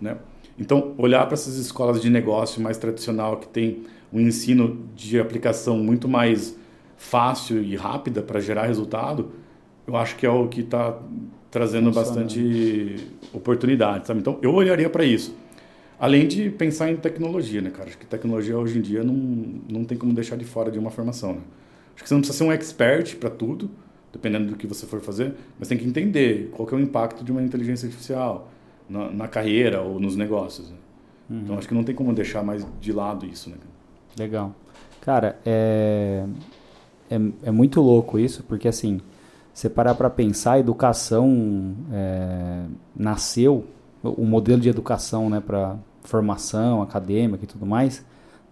Speaker 2: Né? Então, olhar para essas escolas de negócio mais tradicional, que tem um ensino de aplicação muito mais fácil e rápida para gerar resultado, eu acho que é o que está trazendo bastante oportunidade, sabe? Então, eu olharia para isso. Além de pensar em tecnologia, né, cara? Acho que tecnologia hoje em dia não, não tem como deixar de fora de uma formação, né? Acho que você não precisa ser um expert para tudo, dependendo do que você for fazer, mas tem que entender qual que é o impacto de uma inteligência artificial na, na carreira ou nos negócios. Né? Uhum. Então, acho que não tem como deixar mais de lado isso, né?
Speaker 1: Legal. Cara, é... É, é muito louco isso, porque assim, você parar para pensar, a educação é, nasceu, o modelo de educação né, para formação acadêmica e tudo mais,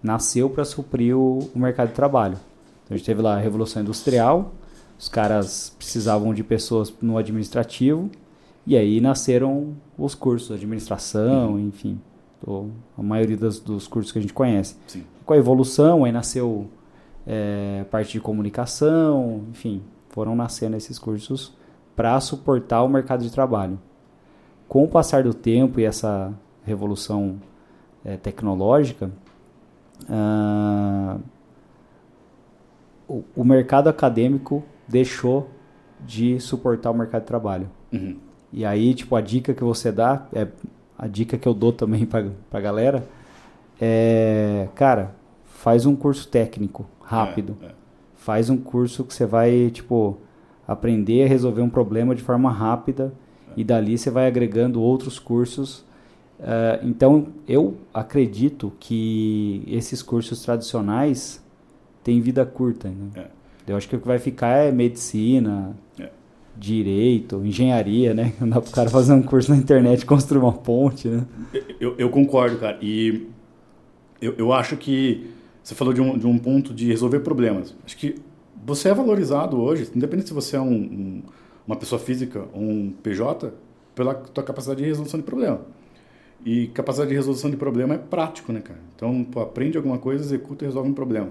Speaker 1: nasceu para suprir o, o, mercado de trabalho. Então, a gente teve lá a Revolução Industrial, os caras precisavam de pessoas no administrativo, e aí nasceram os cursos de administração, enfim. a maioria das, dos cursos que a gente conhece.
Speaker 2: Sim.
Speaker 1: Com a evolução, aí nasceu é, parte de comunicação, enfim, foram nascendo esses cursos para suportar o mercado de trabalho. Com o passar do tempo e essa revolução é, tecnológica, ah, o, o, mercado acadêmico deixou de suportar o mercado de trabalho.
Speaker 2: Uhum.
Speaker 1: E aí, tipo, a dica que você dá, é, a dica que eu dou também <laughs> para a galera, é, cara, faz um curso técnico rápido. É, é. Faz um curso que você vai, tipo, aprender a resolver um problema de forma rápida e dali você vai agregando outros cursos. Uh, então, eu acredito que esses cursos tradicionais têm vida curta. Né? Eu acho que o que vai ficar é medicina,
Speaker 2: é.
Speaker 1: direito, engenharia, né? Não <laughs> dá para o cara fazer um curso na internet e construir uma ponte, né?
Speaker 2: Eu, eu concordo, cara. E eu, eu acho que você falou de um, de um ponto de resolver problemas. Acho que você é valorizado hoje, independente se você é um, um, uma pessoa física ou um PJ, pela tua capacidade de resolução de problema. E capacidade de resolução de problema é prático, né, cara? Então, pô, aprende alguma coisa, executa e resolve um problema.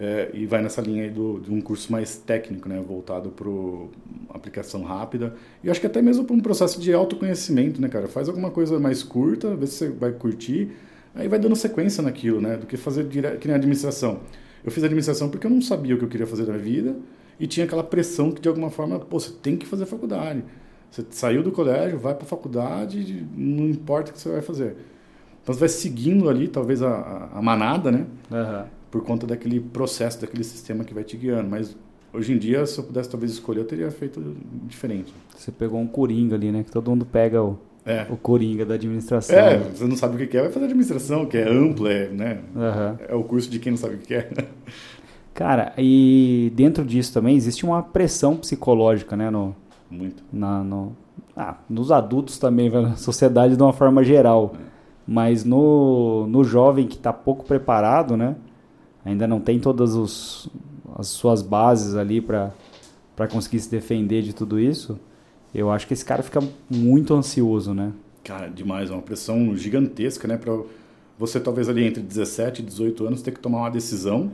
Speaker 2: É, e vai nessa linha aí do, de um curso mais técnico, né, voltado para aplicação rápida. E acho que até mesmo para um processo de autoconhecimento, né, cara? Faz alguma coisa mais curta, vê se você vai curtir Aí vai dando sequência naquilo, né? Do que fazer dire... que nem administração. Eu fiz administração porque eu não sabia o que eu queria fazer na vida e tinha aquela pressão que de alguma forma, pô, você tem que fazer faculdade. Você saiu do colégio, vai para a faculdade, não importa o que você vai fazer. Então você vai seguindo ali, talvez a, a, a manada, né?
Speaker 1: Uhum.
Speaker 2: Por conta daquele processo, daquele sistema que vai te guiando. Mas hoje em dia, se eu pudesse talvez escolher, eu teria feito diferente.
Speaker 1: Você pegou um coringa ali, né? Que todo mundo pega o
Speaker 2: é.
Speaker 1: O coringa da administração.
Speaker 2: É, você não sabe o que é, vai fazer administração, que é ampla, é, né?
Speaker 1: Uhum.
Speaker 2: É o curso de quem não sabe o que é.
Speaker 1: Cara, e dentro disso também existe uma pressão psicológica, né? No,
Speaker 2: Muito.
Speaker 1: Na, no, ah, nos adultos também, na sociedade de uma forma geral. É. Mas no, no jovem que está pouco preparado, né? Ainda não tem todas os, as suas bases ali para conseguir se defender de tudo isso eu acho que esse cara fica muito ansioso, né?
Speaker 2: Cara, demais, é uma pressão gigantesca, né? Para você, talvez ali entre 17 e 18 anos, ter que tomar uma decisão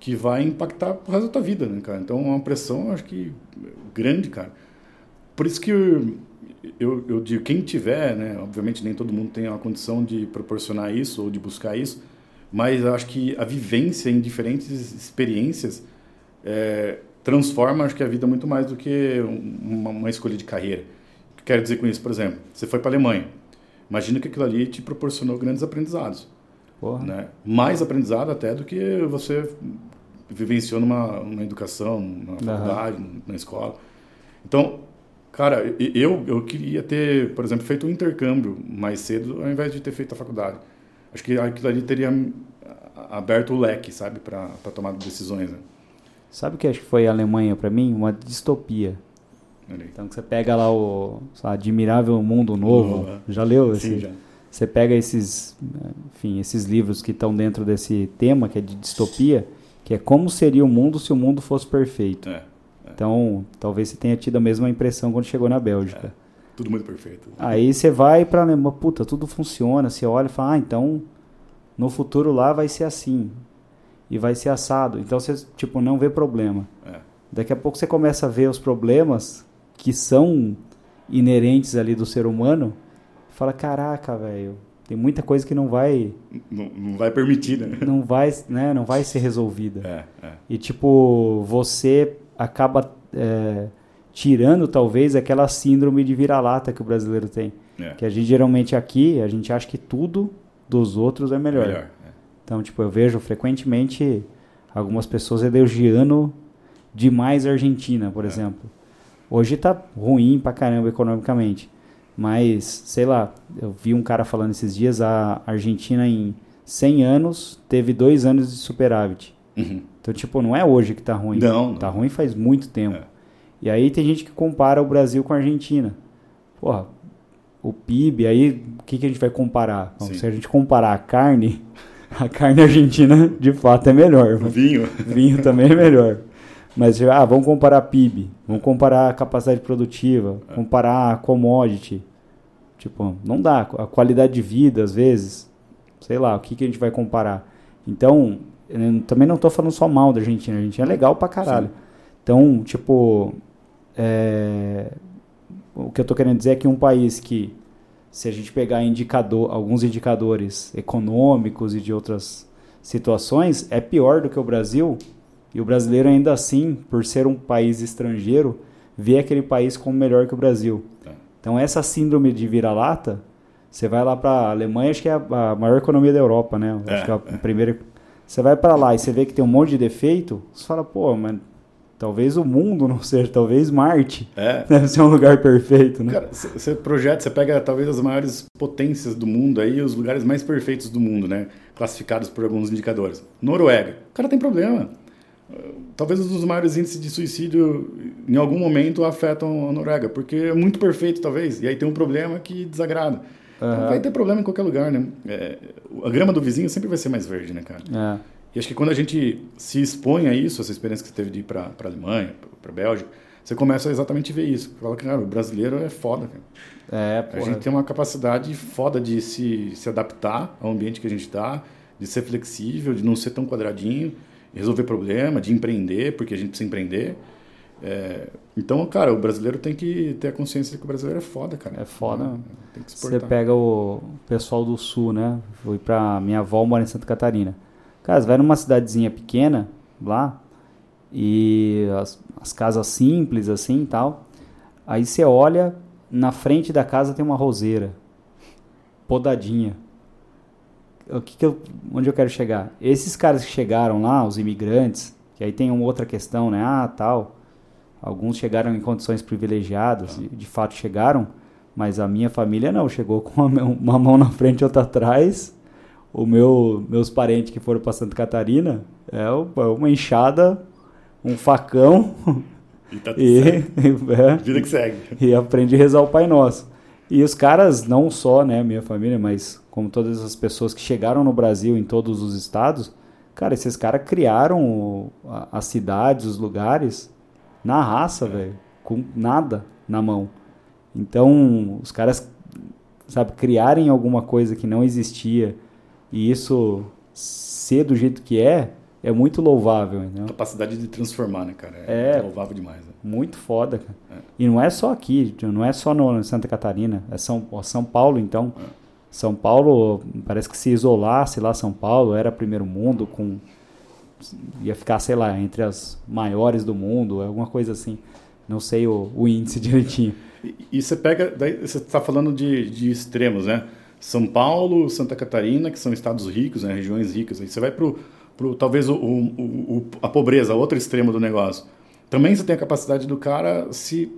Speaker 2: que vai impactar o resto da tua vida, né, cara? Então, é uma pressão, acho que, grande, cara. Por isso que eu, eu, eu digo, quem tiver, né? Obviamente, nem todo mundo tem a condição de proporcionar isso ou de buscar isso, mas acho que a vivência em diferentes experiências é, transforma, acho que a vida muito mais do que uma, uma escolha de carreira. O que quero dizer com isso? Por exemplo, você foi para a Alemanha. Imagina que aquilo ali te proporcionou grandes aprendizados.
Speaker 1: Porra.
Speaker 2: Né? Mais aprendizado até do que você vivenciou numa, numa educação, na faculdade, uhum. na escola. Então, cara, eu, eu queria ter, por exemplo, feito um intercâmbio mais cedo ao invés de ter feito a faculdade. Acho que aquilo ali teria aberto o leque, sabe, para tomar decisões. Né?
Speaker 1: Sabe o que acho que foi a Alemanha para mim? Uma distopia. Então você pega lá o Admirável Mundo Novo, uhum. já leu?
Speaker 2: Esse, Sim, já.
Speaker 1: Você pega esses, enfim, esses livros que estão dentro desse tema que é de distopia, que é como seria o mundo se o mundo fosse perfeito.
Speaker 2: É, é.
Speaker 1: Então, talvez você tenha tido a mesma impressão quando chegou na Bélgica. É,
Speaker 2: tudo muito perfeito.
Speaker 1: Aí você vai para Alemanha, puta, tudo funciona. Você olha e fala, ah, então no futuro lá vai ser assim e vai ser assado. Então você, tipo, não vê problema.
Speaker 2: É.
Speaker 1: Daqui a pouco você começa a ver os problemas que são inerentes ali do ser humano fala, caraca, velho, tem muita coisa que não vai...
Speaker 2: Não, não vai permitir, né? <laughs>
Speaker 1: Não vai, né? Não vai ser resolvida.
Speaker 2: É, é.
Speaker 1: E, tipo, você acaba é, tirando, talvez, aquela síndrome de vira-lata que o brasileiro tem.
Speaker 2: É.
Speaker 1: Que a gente, geralmente, aqui, a gente acha que tudo dos outros é melhor.
Speaker 2: melhor.
Speaker 1: Então, tipo, eu vejo frequentemente algumas pessoas elogiando demais a Argentina, por é. exemplo. Hoje tá ruim pra caramba economicamente. Mas, sei lá, eu vi um cara falando esses dias, a Argentina em 100 anos teve dois anos de superávit.
Speaker 2: Uhum.
Speaker 1: Então, tipo, não é hoje que tá ruim.
Speaker 2: Não.
Speaker 1: Tá ruim faz muito tempo. E aí tem gente que compara o Brasil com a Argentina. Porra, o PIB, aí o que, que a gente vai comparar? Bom, se a gente comparar a carne, <laughs> a carne argentina de fato é melhor.
Speaker 2: Vinho.
Speaker 1: Vinho também é melhor. Mas ah, vamos comparar PIB, vamos comparar capacidade produtiva, é. comparar commodity. Tipo, não dá. A qualidade de vida, às vezes, sei lá, o que, que a gente vai comparar? Então, também não estou falando só mal da Argentina. A Argentina é legal pra caralho. Sim. Então, tipo, é, o que eu estou querendo dizer é que um país que, se a gente pegar indicador, alguns indicadores econômicos e de outras situações, é pior do que o Brasil, e o brasileiro ainda assim, por ser um país estrangeiro, vê aquele país como melhor que o Brasil. É. Então essa síndrome de vira-lata, você vai lá para a Alemanha, acho que é a, maior economia da Europa, né? É, acho que é a é. primeira. Você vai para lá e você vê que tem um monte de defeito, você fala, pô, mas talvez o mundo não <laughs> seja, talvez Marte é. <laughs> deve ser um lugar perfeito, né?
Speaker 2: Cara, você projeta, você pega talvez as maiores potências do mundo aí, os lugares mais perfeitos do mundo, né? Classificados por alguns indicadores. Noruega, o cara tem problema talvez um dos maiores índices de suicídio em algum momento afetam a Noruega, porque é muito perfeito, talvez, e aí tem um problema que desagrada. Uhum. vai ter problema em qualquer lugar, né? É, a grama do vizinho sempre vai ser mais verde, né, cara? É. E acho que quando a gente se expõe a isso, essa experiência que você teve de ir para a Alemanha, para a Bélgica, você começa a exatamente ver isso. Fala que, cara, o brasileiro é foda, cara. É, porra. A gente tem uma capacidade foda de se, se adaptar ao ambiente que a gente está, de ser flexível, de não ser tão quadradinho resolver problema, de empreender, porque a gente precisa empreender. É, então, cara, o brasileiro tem que ter a consciência de que o brasileiro é foda, cara.
Speaker 1: É foda. Tem que Você pega o pessoal do sul, né? Fui pra minha avó mora em Santa Catarina. Cara, você vai numa cidadezinha pequena lá e as, as casas simples assim e tal. Aí você olha, na frente da casa tem uma roseira podadinha o que, que eu, onde eu quero chegar? Esses caras que chegaram lá, os imigrantes, que aí tem uma outra questão, né? Ah, tal. Alguns chegaram em condições privilegiadas, de fato chegaram, mas a minha família não, chegou com uma, uma mão na frente e outra atrás. O meu, meus parentes que foram para Santa Catarina é, é uma enxada, um facão.
Speaker 2: E, tá <laughs> e, é, vida que segue.
Speaker 1: E aprende a rezar o Pai Nosso. E os caras, não só, né, minha família, mas como todas as pessoas que chegaram no Brasil em todos os estados, cara, esses caras criaram as cidades, os lugares na raça, é. velho, com nada na mão. Então, os caras, sabe, criarem alguma coisa que não existia e isso ser do jeito que é, é muito louvável. Entendeu?
Speaker 2: Capacidade de transformar, né, cara? É, é louvável demais. Né?
Speaker 1: Muito foda, cara. É. E não é só aqui, não é só no Santa Catarina, é São, São Paulo, então. É. São Paulo, parece que se isolasse lá, São Paulo era primeiro mundo, com ia ficar, sei lá, entre as maiores do mundo, alguma coisa assim. Não sei o, o índice <laughs> direitinho.
Speaker 2: E, e, você pega, daí você está falando de, de extremos, né? São Paulo, Santa Catarina, que são estados ricos, né? regiões ricas. Aí você vai para pro, talvez o, o, o, a pobreza, outro extremo do negócio. Também você tem a capacidade do cara se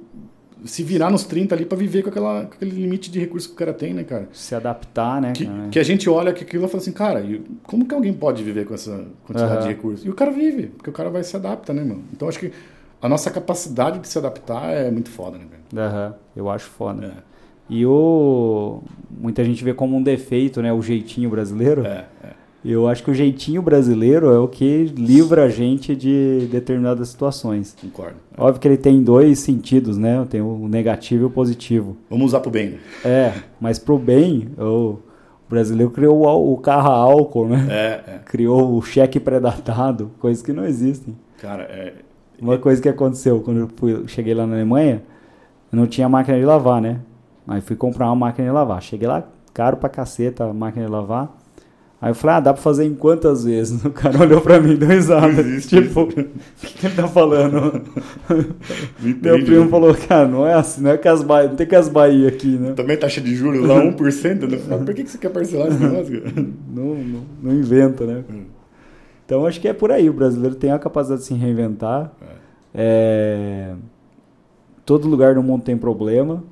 Speaker 2: se virar nos 30 ali para viver com, aquela, com aquele limite de recurso que o cara tem, né, cara?
Speaker 1: Se adaptar, né?
Speaker 2: Que, que a gente olha que aquilo e fala assim, cara, como que alguém pode viver com essa quantidade uhum. de recursos? E o cara vive, porque o cara vai se adapta, né, mano? Então acho que a nossa capacidade de se adaptar é muito foda, né,
Speaker 1: velho? Uhum. Eu acho foda. É. E o. Muita gente vê como um defeito, né? O jeitinho brasileiro. É, é. Eu acho que o jeitinho brasileiro é o que livra a gente de determinadas situações.
Speaker 2: Concordo.
Speaker 1: É. Óbvio que ele tem dois sentidos, né? Tem o negativo e o positivo.
Speaker 2: Vamos usar pro bem. Né?
Speaker 1: É, mas pro bem, o brasileiro criou o carro a álcool, né? É, é. Criou o cheque pré-datado, coisas que não existem.
Speaker 2: Cara, é...
Speaker 1: Uma coisa que aconteceu quando eu fui, cheguei lá na Alemanha, não tinha máquina de lavar, né? Aí fui comprar uma máquina de lavar. Cheguei lá, caro pra caceta a máquina de lavar. Aí eu falei, ah, dá pra fazer em quantas vezes? <laughs> O cara olhou pra mim e deu risada. <laughs> Tipo, <laughs> o que, ele tá falando? Meu primo né? falou, cara, não é assim, não é que as Bahia, não tem que as Bahia aqui, né?
Speaker 2: Também taxa de juros lá 1%, né? Por que, que você quer parcelar esse negócio?
Speaker 1: não, não, não inventa, né? Hum. Então acho que é por aí, o brasileiro tem a capacidade de se reinventar. É. É... Todo lugar no mundo tem problema.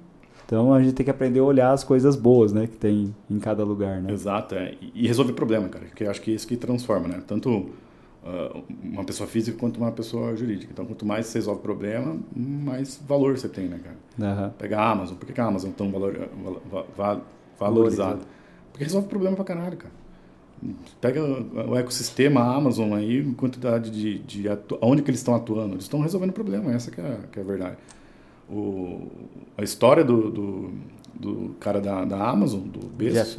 Speaker 1: Então a gente tem que aprender a olhar as coisas boas, né, que tem em cada lugar, né?
Speaker 2: Exato, é. e resolver problema, cara, porque eu acho que é isso que transforma, né? Tanto uh, uma pessoa física quanto uma pessoa jurídica. Então, quanto mais você resolve problema, mais valor você tem, né, cara? Uhum. Pega a Amazon, por que a Amazon é tão valor, val, val, valorizada? Porque resolve problema pra caralho, cara. Pega o ecossistema a Amazon aí, quantidade de, de atu... onde que eles estão atuando. Eles estão resolvendo problema, essa que é, que é a verdade. O, a história do, do, do cara da, da Amazon, do Bezos,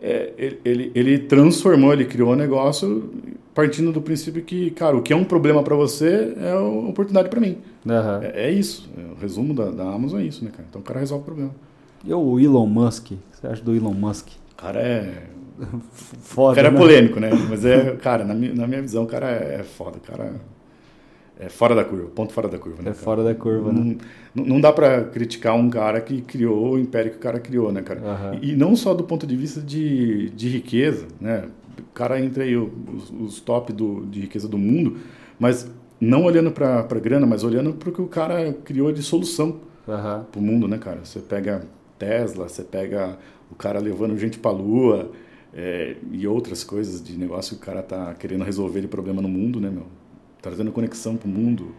Speaker 2: é, ele, ele, ele, transformou, ele criou um negócio partindo do princípio que, cara, o que é um problema para você é uma oportunidade para mim. Uhum. É, é, isso. É, o resumo da, da Amazon é isso, né, cara? Então o cara resolve o problema.
Speaker 1: E o Elon Musk? O que você acha do Elon Musk?
Speaker 2: O cara é. <laughs> foda. O cara é né? é polêmico, né? Mas é, cara, na minha, na minha visão, o cara é, é foda. O cara é fora da curva, ponto fora da curva. Né,
Speaker 1: é fora da curva, né?
Speaker 2: Não, não dá para criticar um cara que criou o império que o cara criou, né, cara? Uhum. E, e, não só do ponto de vista de, de riqueza, né? O cara entra aí os, os top do, de riqueza do mundo, mas não olhando para grana, mas olhando para o que o cara criou de solução uhum. para o mundo, né, cara? Você pega Tesla, você pega o cara levando gente para a Lua é, e outras coisas de negócio que o cara tá querendo resolver de problema no mundo, né, meu? Trazendo conexão para o mundo.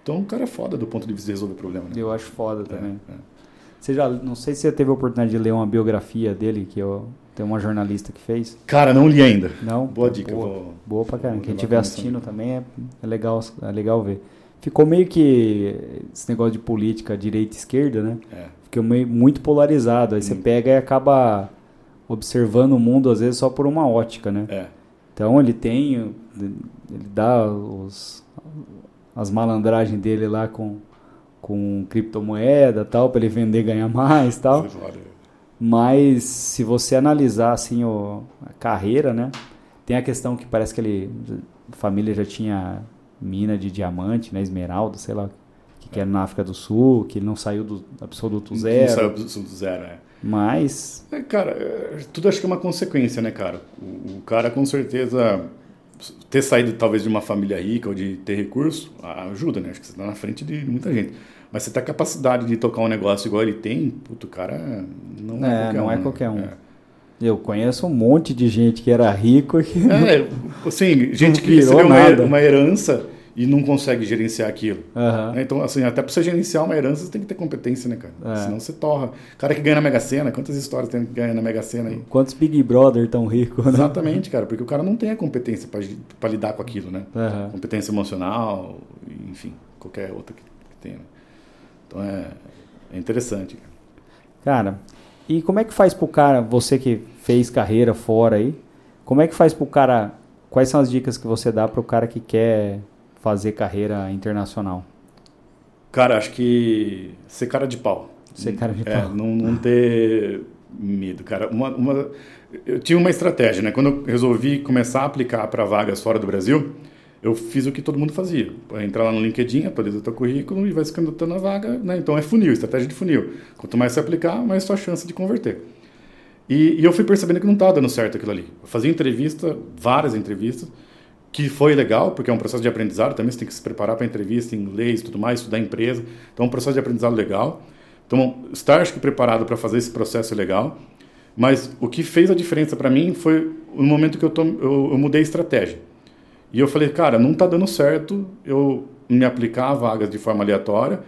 Speaker 2: Então o cara é foda do ponto de vista de resolver problema, né?
Speaker 1: Eu acho foda também. É, é. Você já, não sei se você teve a oportunidade de ler uma biografia dele, que eu, tem uma jornalista que fez.
Speaker 2: Cara, não li ainda.
Speaker 1: Não?
Speaker 2: Boa dica.
Speaker 1: Boa, vou, boa pra caramba. Quem estiver assistindo também é, é, legal, é legal ver. Ficou meio que esse negócio de política direita e esquerda, né? É. Ficou meio, muito polarizado. Aí hum. você pega e acaba observando o mundo, às vezes, só por uma ótica, né? É. Então ele tem, ele dá os, as malandragens dele lá com, com criptomoeda tal, para ele vender e ganhar mais tal. Mas se você analisar assim o, a carreira, né? Tem a questão que parece que ele a família já tinha mina de diamante, né, esmeralda, sei lá, que, que era na África do Sul, que ele não saiu do absoluto zero. Não
Speaker 2: saiu do absoluto zero, é.
Speaker 1: Mas.
Speaker 2: É, cara, é, tudo acho que é uma consequência, né, cara? O, o, cara com certeza ter saído talvez de uma família rica ou de ter recurso ajuda, né? Acho que você está na frente de muita gente. Mas você tem a capacidade de tocar um negócio igual ele tem, puto, o cara não é, é qualquer
Speaker 1: não
Speaker 2: um.
Speaker 1: É qualquer um. É. Eu conheço um monte de gente que era rico que.
Speaker 2: É, <laughs> assim, gente que recebeu uma, uma herança e não consegue gerenciar aquilo. Uhum. Então, assim, até para você gerenciar uma herança, você tem que ter competência, né, cara? É. Senão você torra. Cara que ganha na Mega Sena, quantas histórias tem que ganhar na Mega Sena aí?
Speaker 1: Quantos Big Brother tão ricos,
Speaker 2: né? Exatamente, cara, porque o cara não tem a competência para lidar com aquilo, né? Uhum. Competência emocional, enfim, qualquer outra que, que tenha. Então é, é interessante.
Speaker 1: Cara, e como é que faz pro cara, você que fez carreira fora aí, como é que faz pro cara, quais são as dicas que você dá pro cara que quer fazer carreira internacional?
Speaker 2: Cara, acho que ser cara de pau.
Speaker 1: Ser cara de
Speaker 2: é,
Speaker 1: pau.
Speaker 2: Não, não ter medo, cara. Uma, uma, eu tinha uma estratégia, né? Quando eu resolvi começar a aplicar para vagas fora do Brasil, eu fiz o que todo mundo fazia. Entrar lá no LinkedIn, atualiza o teu currículo e vai se candidatando a vaga. Né? Então é funil, estratégia de funil. Quanto mais você aplicar, mais sua chance de converter. E, e eu fui percebendo que não estava dando certo aquilo ali. Eu fazia entrevista, várias entrevistas, que foi legal, porque é um processo de aprendizado também, você tem que se preparar para entrevista em inglês e tudo mais, estudar empresa. Então é um processo de aprendizado legal. Então, estar acho que preparado para fazer esse processo é legal. Mas o que fez a diferença para mim foi no momento que eu, eu, eu mudei a estratégia. E eu falei, cara, não está dando certo eu me aplicar a vagas de forma aleatória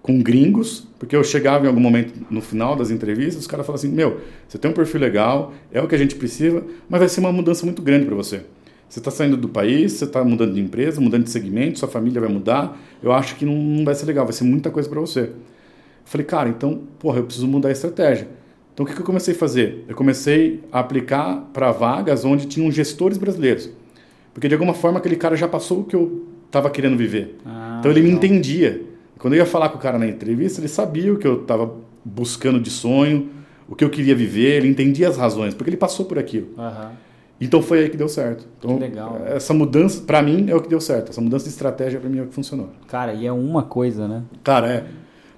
Speaker 2: com gringos, porque eu chegava em algum momento no final das entrevistas, os caras falavam assim: Meu, você tem um perfil legal, é o que a gente precisa, mas vai ser uma mudança muito grande para você. Você está saindo do país, você está mudando de empresa, mudando de segmento, sua família vai mudar. Eu acho que não, não vai ser legal, vai ser muita coisa para você. Eu falei, cara, então, porra, eu preciso mudar a estratégia. Então, o que, que eu comecei a fazer? Eu comecei a aplicar para vagas onde tinham gestores brasileiros. Porque de alguma forma aquele cara já passou o que eu estava querendo viver. Ah, então ele me entendia. Quando eu ia falar com o cara na entrevista, ele sabia o que eu estava buscando de sonho, o que eu queria viver, ele entendia as razões, porque ele passou por aquilo. Uhum. Então foi aí que deu certo. Então,
Speaker 1: que legal.
Speaker 2: Essa mudança, para mim, é o que deu certo. Essa mudança de estratégia, para mim, é o que funcionou.
Speaker 1: Cara, e é uma coisa, né?
Speaker 2: Cara, é.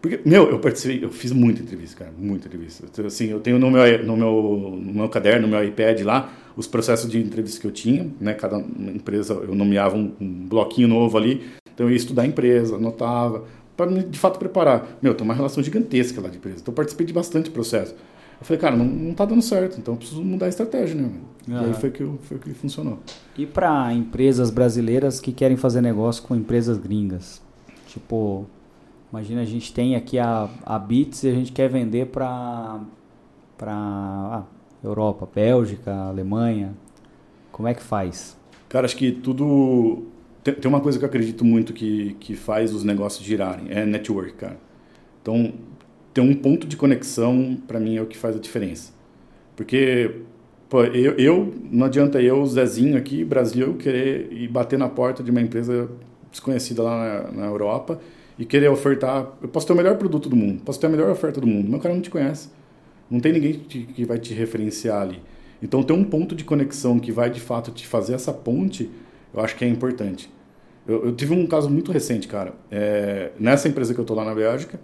Speaker 2: Porque, meu, eu participei, eu fiz muita entrevista, cara, muita entrevista. Assim, eu tenho no meu, no meu, no meu caderno, no meu iPad lá, os processos de entrevista que eu tinha, né? Cada empresa, eu nomeava um, um bloquinho novo ali, então eu ia estudar a empresa, anotava, para me, de fato, preparar. Meu, tem uma relação gigantesca lá de empresa, então eu participei de bastante processo. Eu falei, cara, não, não tá dando certo, então eu preciso mudar a estratégia, né? Uhum. E aí foi que, foi que funcionou.
Speaker 1: E para empresas brasileiras que querem fazer negócio com empresas gringas? Tipo, Imagina, a gente tem aqui a, a Bits e a gente quer vender para para ah, Europa, Bélgica, Alemanha. Como é que faz?
Speaker 2: Cara, acho que tudo tem, tem uma coisa que eu acredito muito que, que faz os negócios girarem, é network, cara. Então, ter um ponto de conexão, para mim, é o que faz a diferença. Porque pô, eu, eu, não adianta eu, Zezinho aqui, Brasil, querer ir bater na porta de uma empresa desconhecida lá na, na Europa e querer ofertar. Eu posso ter o melhor produto do mundo, posso ter a melhor oferta do mundo, mas o cara não te conhece. Não tem ninguém que, que vai te referenciar ali. Então, ter um ponto de conexão que vai de fato te fazer essa ponte, eu acho que é importante. Eu, eu tive um caso muito recente, cara. É, nessa empresa que eu estou lá na Bélgica,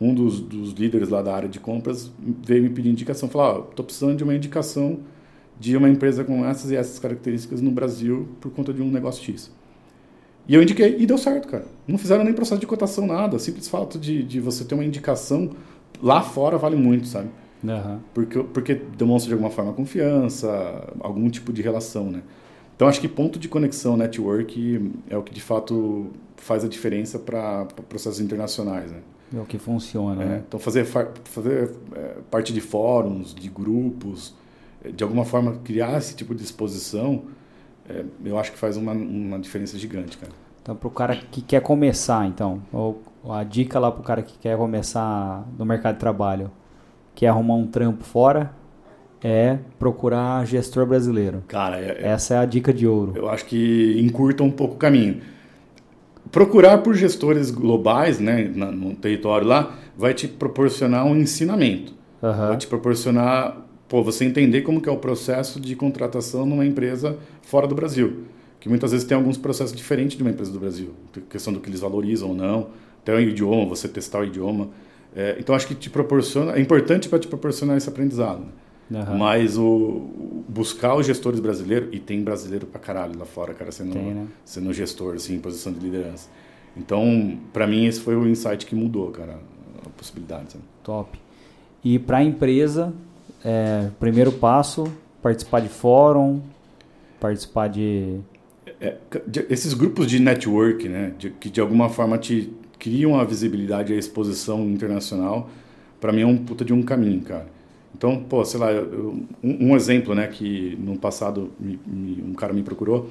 Speaker 2: um dos, dos, líderes lá da área de compras veio me pedir indicação. Falou: estou oh, precisando de uma indicação de uma empresa com essas e essas características no Brasil por conta de um negócio X. E eu indiquei e deu certo, cara. Não fizeram nem processo de cotação, nada. Simples fato de, de você ter uma indicação lá fora vale muito, sabe? Uhum. Porque, porque demonstra de alguma forma confiança, algum tipo de relação, né? Então acho que ponto de conexão, network, é o que de fato faz a diferença para processos internacionais, né?
Speaker 1: É o que funciona. É,
Speaker 2: né? Então fazer, fazer é, parte de fóruns, de grupos, é, de alguma forma criar esse tipo de exposição, é, eu acho que faz uma, uma diferença gigante, cara.
Speaker 1: Então para o cara que quer começar, então, ou a dica lá para o cara que quer começar no mercado de trabalho, quer arrumar um trampo fora, é procurar gestor brasileiro.
Speaker 2: Cara, é,
Speaker 1: é, essa é a dica de ouro.
Speaker 2: Eu acho que encurta um pouco o caminho. Procurar por gestores globais, né, no território lá, vai te proporcionar um ensinamento. Uhum. Vai te proporcionar, pô, você entender como que é o processo de contratação numa empresa fora do Brasil. Que muitas vezes tem alguns processos diferentes de uma empresa do Brasil. questão do que eles valorizam ou não, até o idioma, você testar o idioma. É, então acho que te proporciona, é importante para te proporcionar esse aprendizado. Né? Uhum. Mas o, buscar os gestores brasileiros, e tem brasileiro pra caralho lá fora, cara, sendo, tem, né? sendo gestor, assim, em posição de liderança. Então, para mim, esse foi o insight que mudou, cara, a possibilidade. Sabe?
Speaker 1: Top. E para a empresa, é, primeiro passo, participar de fórum, participar de...
Speaker 2: É, esses grupos de network, né, de, que de alguma forma te criam a visibilidade e a exposição internacional, para mim é um puta de um caminho, cara. Então, pô, sei lá, eu, um, um, exemplo, né, que no passado me, me, um cara me procurou,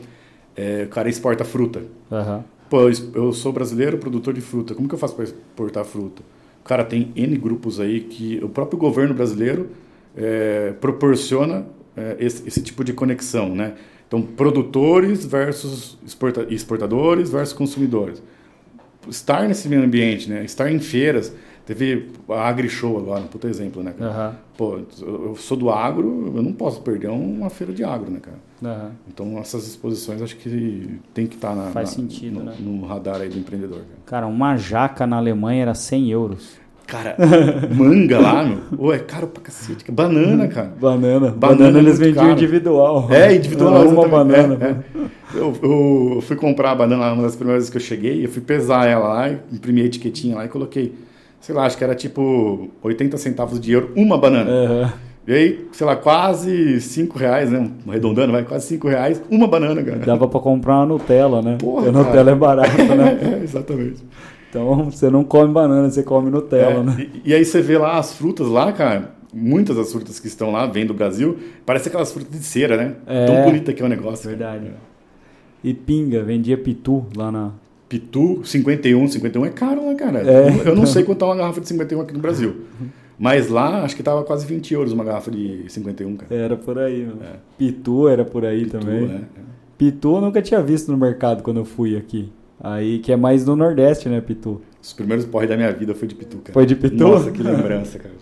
Speaker 2: é, o cara exporta fruta. Uhum. Pô, eu, eu, sou brasileiro, produtor de fruta, como que eu faço para exportar fruta? Cara, tem N grupos aí que o próprio governo brasileiro é, proporciona é, esse, esse, tipo de conexão, né? Então, produtores versus exporta, exportadores versus consumidores. Estar nesse meio ambiente, né? Estar em feiras, Teve a AgriShow agora, um puto exemplo, né, cara? Uhum. Pô, eu sou do agro, eu não posso perder uma feira de agro, né, cara? Uhum. Então, essas exposições acho que tem que estar tá na,
Speaker 1: Faz
Speaker 2: na,
Speaker 1: sentido,
Speaker 2: no,
Speaker 1: né?
Speaker 2: no radar aí do empreendedor. Cara.
Speaker 1: cara, uma jaca na Alemanha era 100 euros.
Speaker 2: Cara, <laughs> manga lá, meu. Ô, é caro pra cacete. Banana, cara.
Speaker 1: Banana. Banana, banana eles vendiam caro. individual.
Speaker 2: É, individual. Uma banana. É, é. Eu, eu, fui comprar a banana uma das primeiras vezes que eu cheguei, eu fui pesar ela lá, imprimi a etiquetinha lá e coloquei sei lá, acho que era tipo 80 centavos de euro uma banana. Uhum. E aí, sei lá, quase 5 reais, né? Arredondando, vai, quase 5 reais, uma banana, cara.
Speaker 1: Dava pra comprar uma Nutella, né? Porra, a Nutella é barata, né? <laughs>
Speaker 2: é, exatamente.
Speaker 1: Então, você não come banana, você come Nutella, é,
Speaker 2: né? E, e, aí você vê lá as frutas lá, cara, muitas das frutas que estão lá, vêm do Brasil, parece aquelas frutas de cera, né? É, Tão bonita que é o negócio.
Speaker 1: Verdade. E pinga, vendia pitu lá na,
Speaker 2: Pitu 51, 51 é caro, né, cara? É, eu não sei quanto tá uma garrafa de 51 aqui no Brasil. Mas lá, acho que tava quase 20 euros uma garrafa de 51, cara.
Speaker 1: Era por aí, mano. É. Pitu era por aí Pitu, também. É, é. Pitu eu nunca tinha visto no mercado quando eu fui aqui. Aí, que é mais no Nordeste, né, Pitu?
Speaker 2: Os primeiros porres da minha vida foi de Pitu, cara.
Speaker 1: Foi de Pitu?
Speaker 2: Nossa, que lembrança, cara.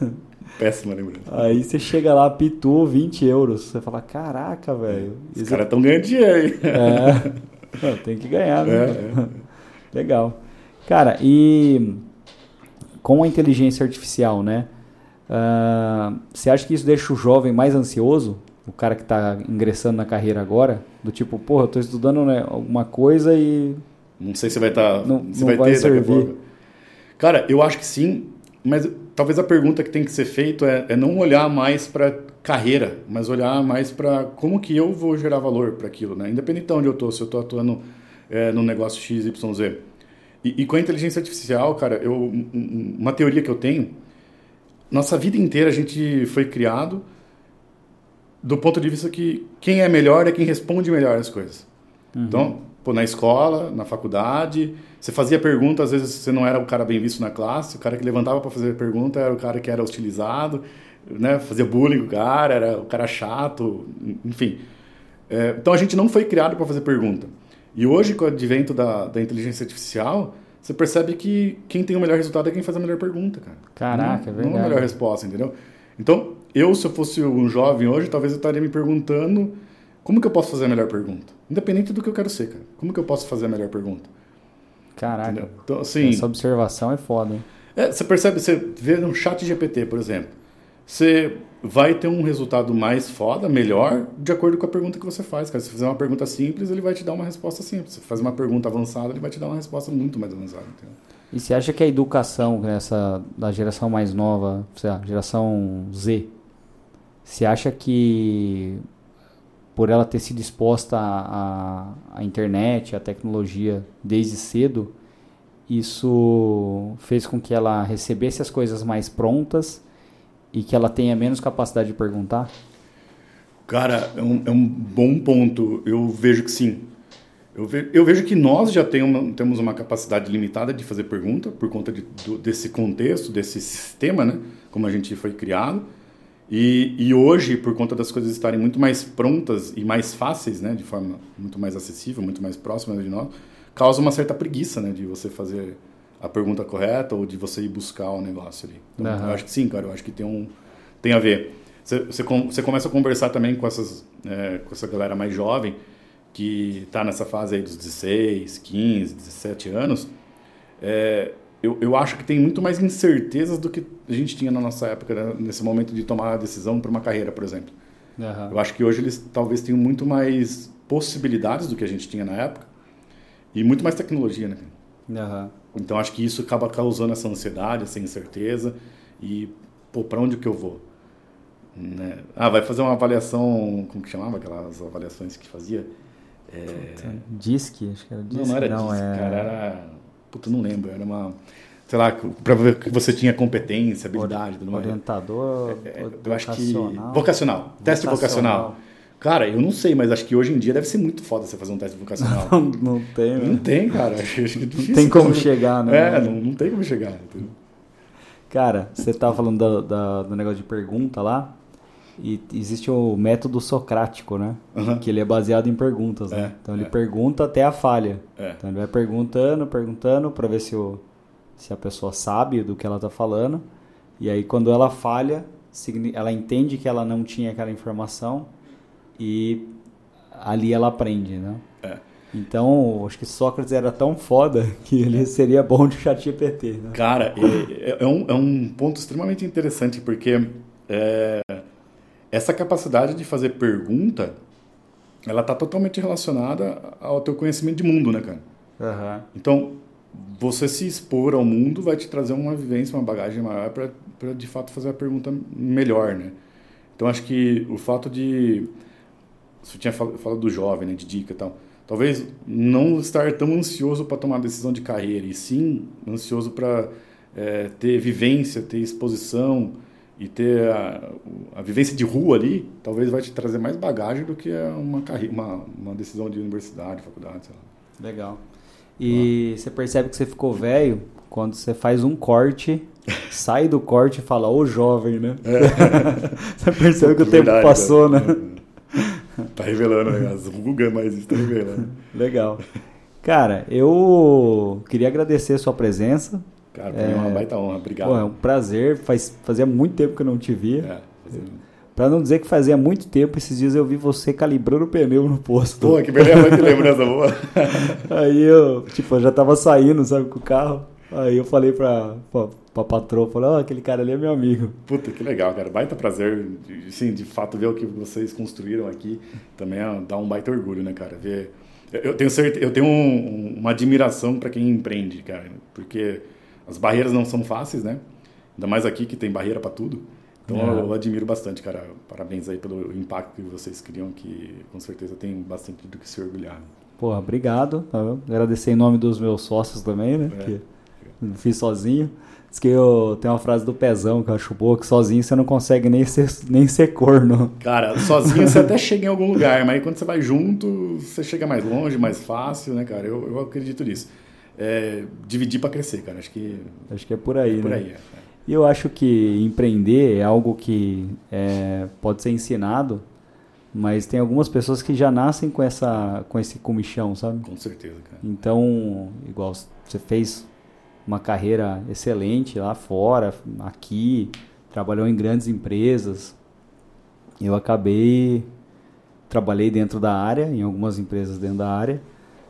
Speaker 2: <laughs> Péssima lembrança.
Speaker 1: Aí você chega lá, Pitu, 20 euros. Você fala, caraca, velho.
Speaker 2: Os caras tão ganhando dinheiro aí.
Speaker 1: É. <laughs> tem que ganhar, né? É, é. <laughs> Legal. Cara, e com a inteligência artificial, né? Uh, você acha que isso deixa o jovem mais ansioso? O cara que está ingressando na carreira agora? Do tipo, porra, eu estou estudando né, alguma coisa e.
Speaker 2: Não sei se vai estar. Tá,
Speaker 1: não, não vai, vai ter servir.
Speaker 2: Cara, eu acho que sim, mas talvez a pergunta que tem que ser feita é, é não olhar mais para carreira, mas olhar mais para como que eu vou gerar valor para aquilo, né? Independente de onde eu estou, se eu estou atuando é, no negócio X, Y, Z. E, e, com a inteligência artificial, cara, eu, uma teoria que eu tenho, nossa vida inteira a gente foi criado do ponto de vista que quem é melhor é quem responde melhor as coisas. Uhum. Então, pô, na escola, na faculdade, você fazia pergunta, às vezes você não era o cara bem visto na classe, o cara que levantava para fazer pergunta era o cara que era hostilizado, né? Fazia bullying com o cara, era o cara chato, enfim. É, então a gente não foi criado para fazer pergunta. E hoje, com o advento da, da inteligência artificial, você percebe que quem tem o melhor resultado é quem faz a melhor pergunta, cara.
Speaker 1: Caraca, não, é verdade.
Speaker 2: Não a melhor resposta, entendeu? Então, eu, se eu fosse um jovem hoje, talvez eu estaria me perguntando como que eu posso fazer a melhor pergunta? Independente do que eu quero ser, cara. Como que eu posso fazer a melhor pergunta?
Speaker 1: Caraca. Então, assim, Essa observação é foda, hein?
Speaker 2: É, você percebe, você vê no chat GPT, por exemplo, você vai ter um resultado mais foda, melhor, de acordo com a pergunta que você faz. Cara. Se você fizer uma pergunta simples, ele vai te dar uma resposta simples. Se você uma pergunta avançada, ele vai te dar uma resposta muito mais avançada. Entendeu?
Speaker 1: E você acha que a educação essa da geração mais nova, sei lá, geração Z, você acha que por ela ter sido exposta à, à internet, à tecnologia desde cedo, isso fez com que ela recebesse as coisas mais prontas e que ela tenha menos capacidade de perguntar?
Speaker 2: Cara, é um, é um bom ponto. Eu vejo que sim. Eu, ve, eu vejo que nós já tem uma, temos uma capacidade limitada de fazer pergunta por conta de, do, desse contexto, desse sistema, né? Como a gente foi criado. E, e, hoje, por conta das coisas estarem muito mais prontas e mais fáceis, né? De forma muito mais acessível, muito mais próxima de nós, causa uma certa preguiça, né? De você fazer a pergunta correta ou de você ir buscar o negócio ali. Então, uhum. eu acho que sim, cara. Eu acho que tem um tem a ver. Você, você, você começa a conversar também com essas é, com essa galera mais jovem que está nessa fase aí dos 16, 15, 17 anos, é, eu, eu acho que tem muito mais incertezas do que a gente tinha na nossa época, né? nesse momento de tomar a decisão para uma carreira, por exemplo. Uhum. Eu acho que hoje eles talvez tenham muito mais possibilidades do que a gente tinha na época e muito mais tecnologia, né? Uhum. Então acho que isso acaba causando essa ansiedade, essa incerteza e, pô, para onde que eu vou? Né? Ah, vai fazer uma avaliação, como que chamava aquelas avaliações que fazia?
Speaker 1: É... Disque, acho que era Disque.
Speaker 2: Não, não era não, Disque, é... cara, era... Puta, não lembro, era uma... Sei lá, para ver que você tinha competência, habilidade.
Speaker 1: Orientador,
Speaker 2: é, é, eu acho que... Vocacional, teste vocacional. Cara, eu não sei, mas acho que hoje em dia deve ser muito foda você fazer um teste vocacional. <laughs>
Speaker 1: Não, não tem,
Speaker 2: né? Não tem, cara. Acho, acho que é
Speaker 1: difícil. Não tem como chegar,
Speaker 2: né? É, não, não tem como chegar. Entendeu?
Speaker 1: Cara, você tava falando do, do, do negócio de pergunta lá. E existe o método socrático, né? Uhum. Que ele é baseado em perguntas, né? É, então ele é. pergunta até a falha. É. Então ele vai perguntando, perguntando para ver se, o, se a pessoa sabe do que ela está falando. E aí quando ela falha, ela entende que ela não tinha aquela informação e ali ela aprende, né? É. Então, acho que Sócrates era tão foda <laughs> que ele seria bom de chat GPT. Né?
Speaker 2: Cara, é, é, um, é um ponto extremamente interessante, porque é, essa capacidade de fazer pergunta, ela está totalmente relacionada ao teu conhecimento de mundo, né, cara? Uhum. Então, você se expor ao mundo vai te trazer uma vivência, uma bagagem maior para de fato fazer a pergunta melhor, né? Então, acho que o fato de... Você tinha falado do jovem, né, de dica e tal. Talvez não estar tão ansioso para tomar decisão de carreira, e sim ansioso para é, ter vivência, ter exposição, e ter a, a, vivência de rua ali, talvez vai te trazer mais bagagem do que uma, carreira, uma, uma decisão de universidade, faculdade, sei lá.
Speaker 1: Legal. E ah. você percebe que você ficou velho quando você faz um corte, <laughs> sai do corte e fala, ô jovem, né? É. <laughs> você percebe que o <laughs> tempo verdade, passou, cara. né? <laughs>
Speaker 2: Tá revelando, né? As rugas, mas isso tá revelando. <laughs>
Speaker 1: Legal. Cara, eu queria agradecer a sua presença.
Speaker 2: Cara, pra é, mim é uma baita honra. Obrigado. Pô,
Speaker 1: é um prazer. Faz, fazia muito tempo que eu não te via. É, fazia... Pra não dizer que fazia muito tempo, esses dias eu vi você calibrando o pneu no posto.
Speaker 2: Pô, que beleza, que lembrança boa. <laughs>
Speaker 1: Aí eu, tipo, eu já tava saindo, sabe, com o carro. Aí eu falei pra, pra, pra patroa, falei, ó, oh, aquele cara ali é meu amigo.
Speaker 2: Puta, que legal, cara. Baita prazer, sim, de fato, ver o que vocês construíram aqui. Também é, dá um baita orgulho, né, cara? Ver... Eu tenho certeza, eu tenho um, uma admiração para quem empreende, cara. Porque as barreiras não são fáceis, né? Ainda mais aqui que tem barreira para tudo. Então é. eu, eu, admiro bastante, cara. Parabéns aí pelo impacto que vocês criam, que com certeza tem bastante do que se orgulhar.
Speaker 1: Porra, obrigado. Tá Agradecer em nome dos meus sócios também, né? É. Que Fiz sozinho. Diz que eu tenho uma frase do Pezão que eu acho boa, que sozinho você não consegue nem ser, nem ser corno.
Speaker 2: Cara, sozinho você até chega em algum lugar, mas aí quando você vai junto, você chega mais longe, mais fácil, né, cara? Eu, eu acredito nisso. É, dividir para crescer, cara. Acho que.
Speaker 1: Acho que é por aí,
Speaker 2: é por
Speaker 1: né?
Speaker 2: aí, é.
Speaker 1: E eu acho que empreender é algo que é, pode ser ensinado, mas tem algumas pessoas que já nascem com, essa, com esse comichão, sabe?
Speaker 2: Com certeza, cara.
Speaker 1: Então, igual você fez uma carreira excelente lá fora, aqui, trabalhou em grandes empresas. Eu acabei trabalhei dentro da área, em algumas empresas dentro da área,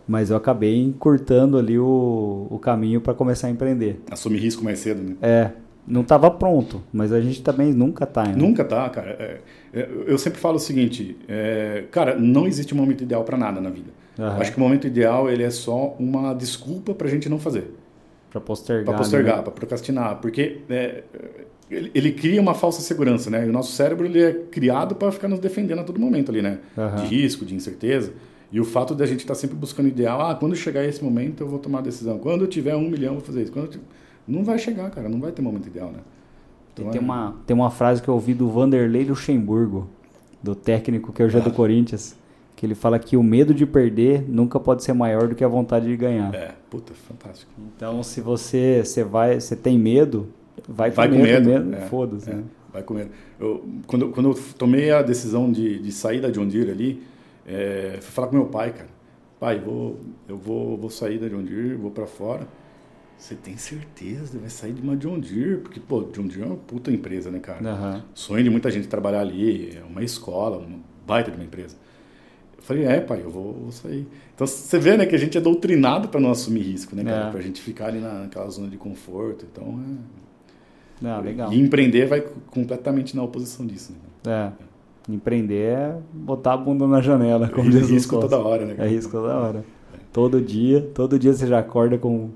Speaker 1: mas eu acabei encurtando ali o, o caminho para começar a empreender.
Speaker 2: Assumir risco mais cedo, né?
Speaker 1: É, não estava pronto, mas a gente também nunca tá. Né?
Speaker 2: Nunca tá, cara. É, é, eu sempre falo o seguinte, é, cara, não existe um momento ideal para nada na vida. Uhum. Acho que o momento ideal ele é só uma desculpa para a gente não fazer.
Speaker 1: Para postergar.
Speaker 2: Para postergar, né? para procrastinar. Porque é, ele, ele, cria uma falsa segurança, né? E o nosso cérebro ele é criado para ficar nos defendendo a todo momento ali, né? Uhum. De risco, de incerteza. E o fato de a gente estar tá sempre buscando ideal, ah, quando chegar esse momento eu vou tomar a decisão. Quando eu tiver um milhão eu vou fazer isso. Quando eu Não vai chegar, cara. Não vai ter momento ideal, né?
Speaker 1: Então, tem, é... uma, tem uma frase que eu ouvi do Vanderlei Luxemburgo, do técnico que é o já ah. do Corinthians que ele fala que o medo de perder nunca pode ser maior do que a vontade de ganhar.
Speaker 2: É, puta, fantástico.
Speaker 1: Então, se você, você vai, você tem medo, vai com vai medo, com medo. mesmo,
Speaker 2: é,
Speaker 1: foda-se.
Speaker 2: É,
Speaker 1: né?
Speaker 2: Vai com medo. Eu, quando, quando eu tomei a decisão de, de sair da John Deere ali, é, fui falar com meu pai, cara. Pai, vou, eu vou, vou sair da John Deere, vou para fora. Você tem certeza? Vai sair de uma John Deere? Porque, pô, John Deere é uma puta empresa, né, cara? Uhum. Sonho de muita gente trabalhar ali, é uma escola, uma baita de uma empresa. Eu falei, é, pai, eu vou, vou sair. Então você vê, né, que a gente é doutrinado para não assumir risco, né, cara? É. Pra gente ficar ali naquela zona de conforto. Então
Speaker 1: é. Ah, legal.
Speaker 2: E empreender vai completamente na oposição disso,
Speaker 1: né? É. Empreender é botar a bunda na janela, como é diz
Speaker 2: risco toda hora, né?
Speaker 1: É risco toda hora. É. Todo dia, todo dia você já acorda com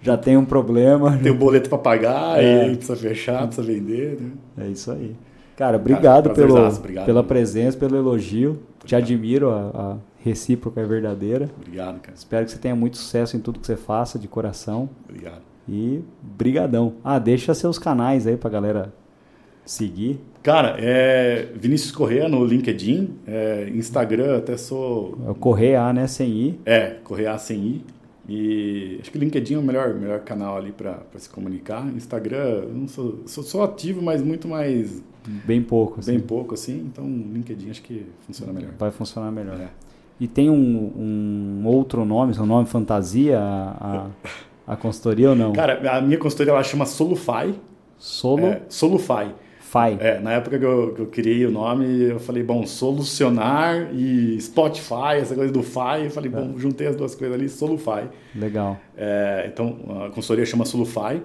Speaker 1: já tem um problema.
Speaker 2: Tem o um boleto para pagar, é. aí precisa fechar, precisa vender, né?
Speaker 1: É isso aí. Cara, obrigado, Cara, pelo, obrigado, pela presença, pelo elogio. Te admiro, a, a recíproca é verdadeira.
Speaker 2: Obrigado, cara.
Speaker 1: Espero que você tenha muito sucesso em tudo que você faça, de coração.
Speaker 2: Obrigado.
Speaker 1: E brigadão. Ah, deixa seus canais aí pra galera seguir.
Speaker 2: Cara, é Vinícius Correa no LinkedIn, é, Instagram até sou...
Speaker 1: É o Correa, né? Sem I.
Speaker 2: É, Correa sem I. E acho que o LinkedIn é o melhor, melhor canal ali para se comunicar. Instagram, eu não sou, sou, sou ativo, mas muito mais
Speaker 1: Bem pouco.
Speaker 2: Assim. Bem pouco, assim. Então, LinkedIn acho que funciona melhor.
Speaker 1: Vai funcionar melhor. É. E tem um, um outro nome, seu nome fantasia, a, a, consultoria ou não?
Speaker 2: Cara, a minha consultoria ela chama Solufy.
Speaker 1: Solo?
Speaker 2: É, Solufy.
Speaker 1: Fai.
Speaker 2: É, na época que eu, que eu, criei o nome, eu falei, bom, solucionar e Spotify, essa coisa do Fi, eu falei, é. bom, juntei as duas coisas ali, Solufy.
Speaker 1: Legal.
Speaker 2: É, então, a consultoria chama Solufy.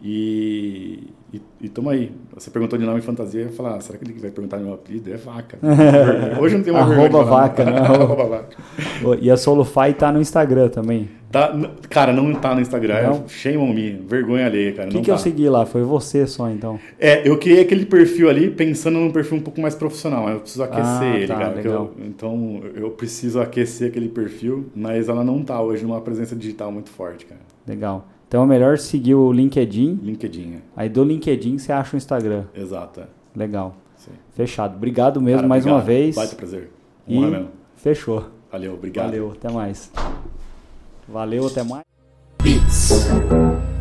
Speaker 2: E, e, e tamo aí. Você perguntou de nome fantasia, eu ia falar, ah, será que ele vai perguntar meu apelido? É vaca. <laughs> Hoje não tem uma <laughs>
Speaker 1: Arroba vaca, né? Arroba vaca. E a Solufy tá no Instagram também.
Speaker 2: Tá, cara, não tá no Instagram. Não? Shame on me. Vergonha alheia, cara.
Speaker 1: O que, que
Speaker 2: tá.
Speaker 1: eu segui lá? Foi você só, então?
Speaker 2: É, eu criei aquele perfil ali pensando num perfil um pouco mais profissional. Eu preciso aquecer ah, ele, tá, cara. Eu, então, eu preciso aquecer aquele perfil, mas ela não tá hoje numa presença digital muito forte, cara.
Speaker 1: Legal. Então é melhor seguir o LinkedIn.
Speaker 2: LinkedIn, é.
Speaker 1: Aí do LinkedIn você acha o Instagram.
Speaker 2: Exato. É.
Speaker 1: Legal. Sim. Fechado. Obrigado mesmo Cara, mais obrigado. uma vez.
Speaker 2: Baita prazer.
Speaker 1: e mesmo. Fechou.
Speaker 2: Valeu, obrigado.
Speaker 1: Valeu, até mais. Valeu, até mais. Beats.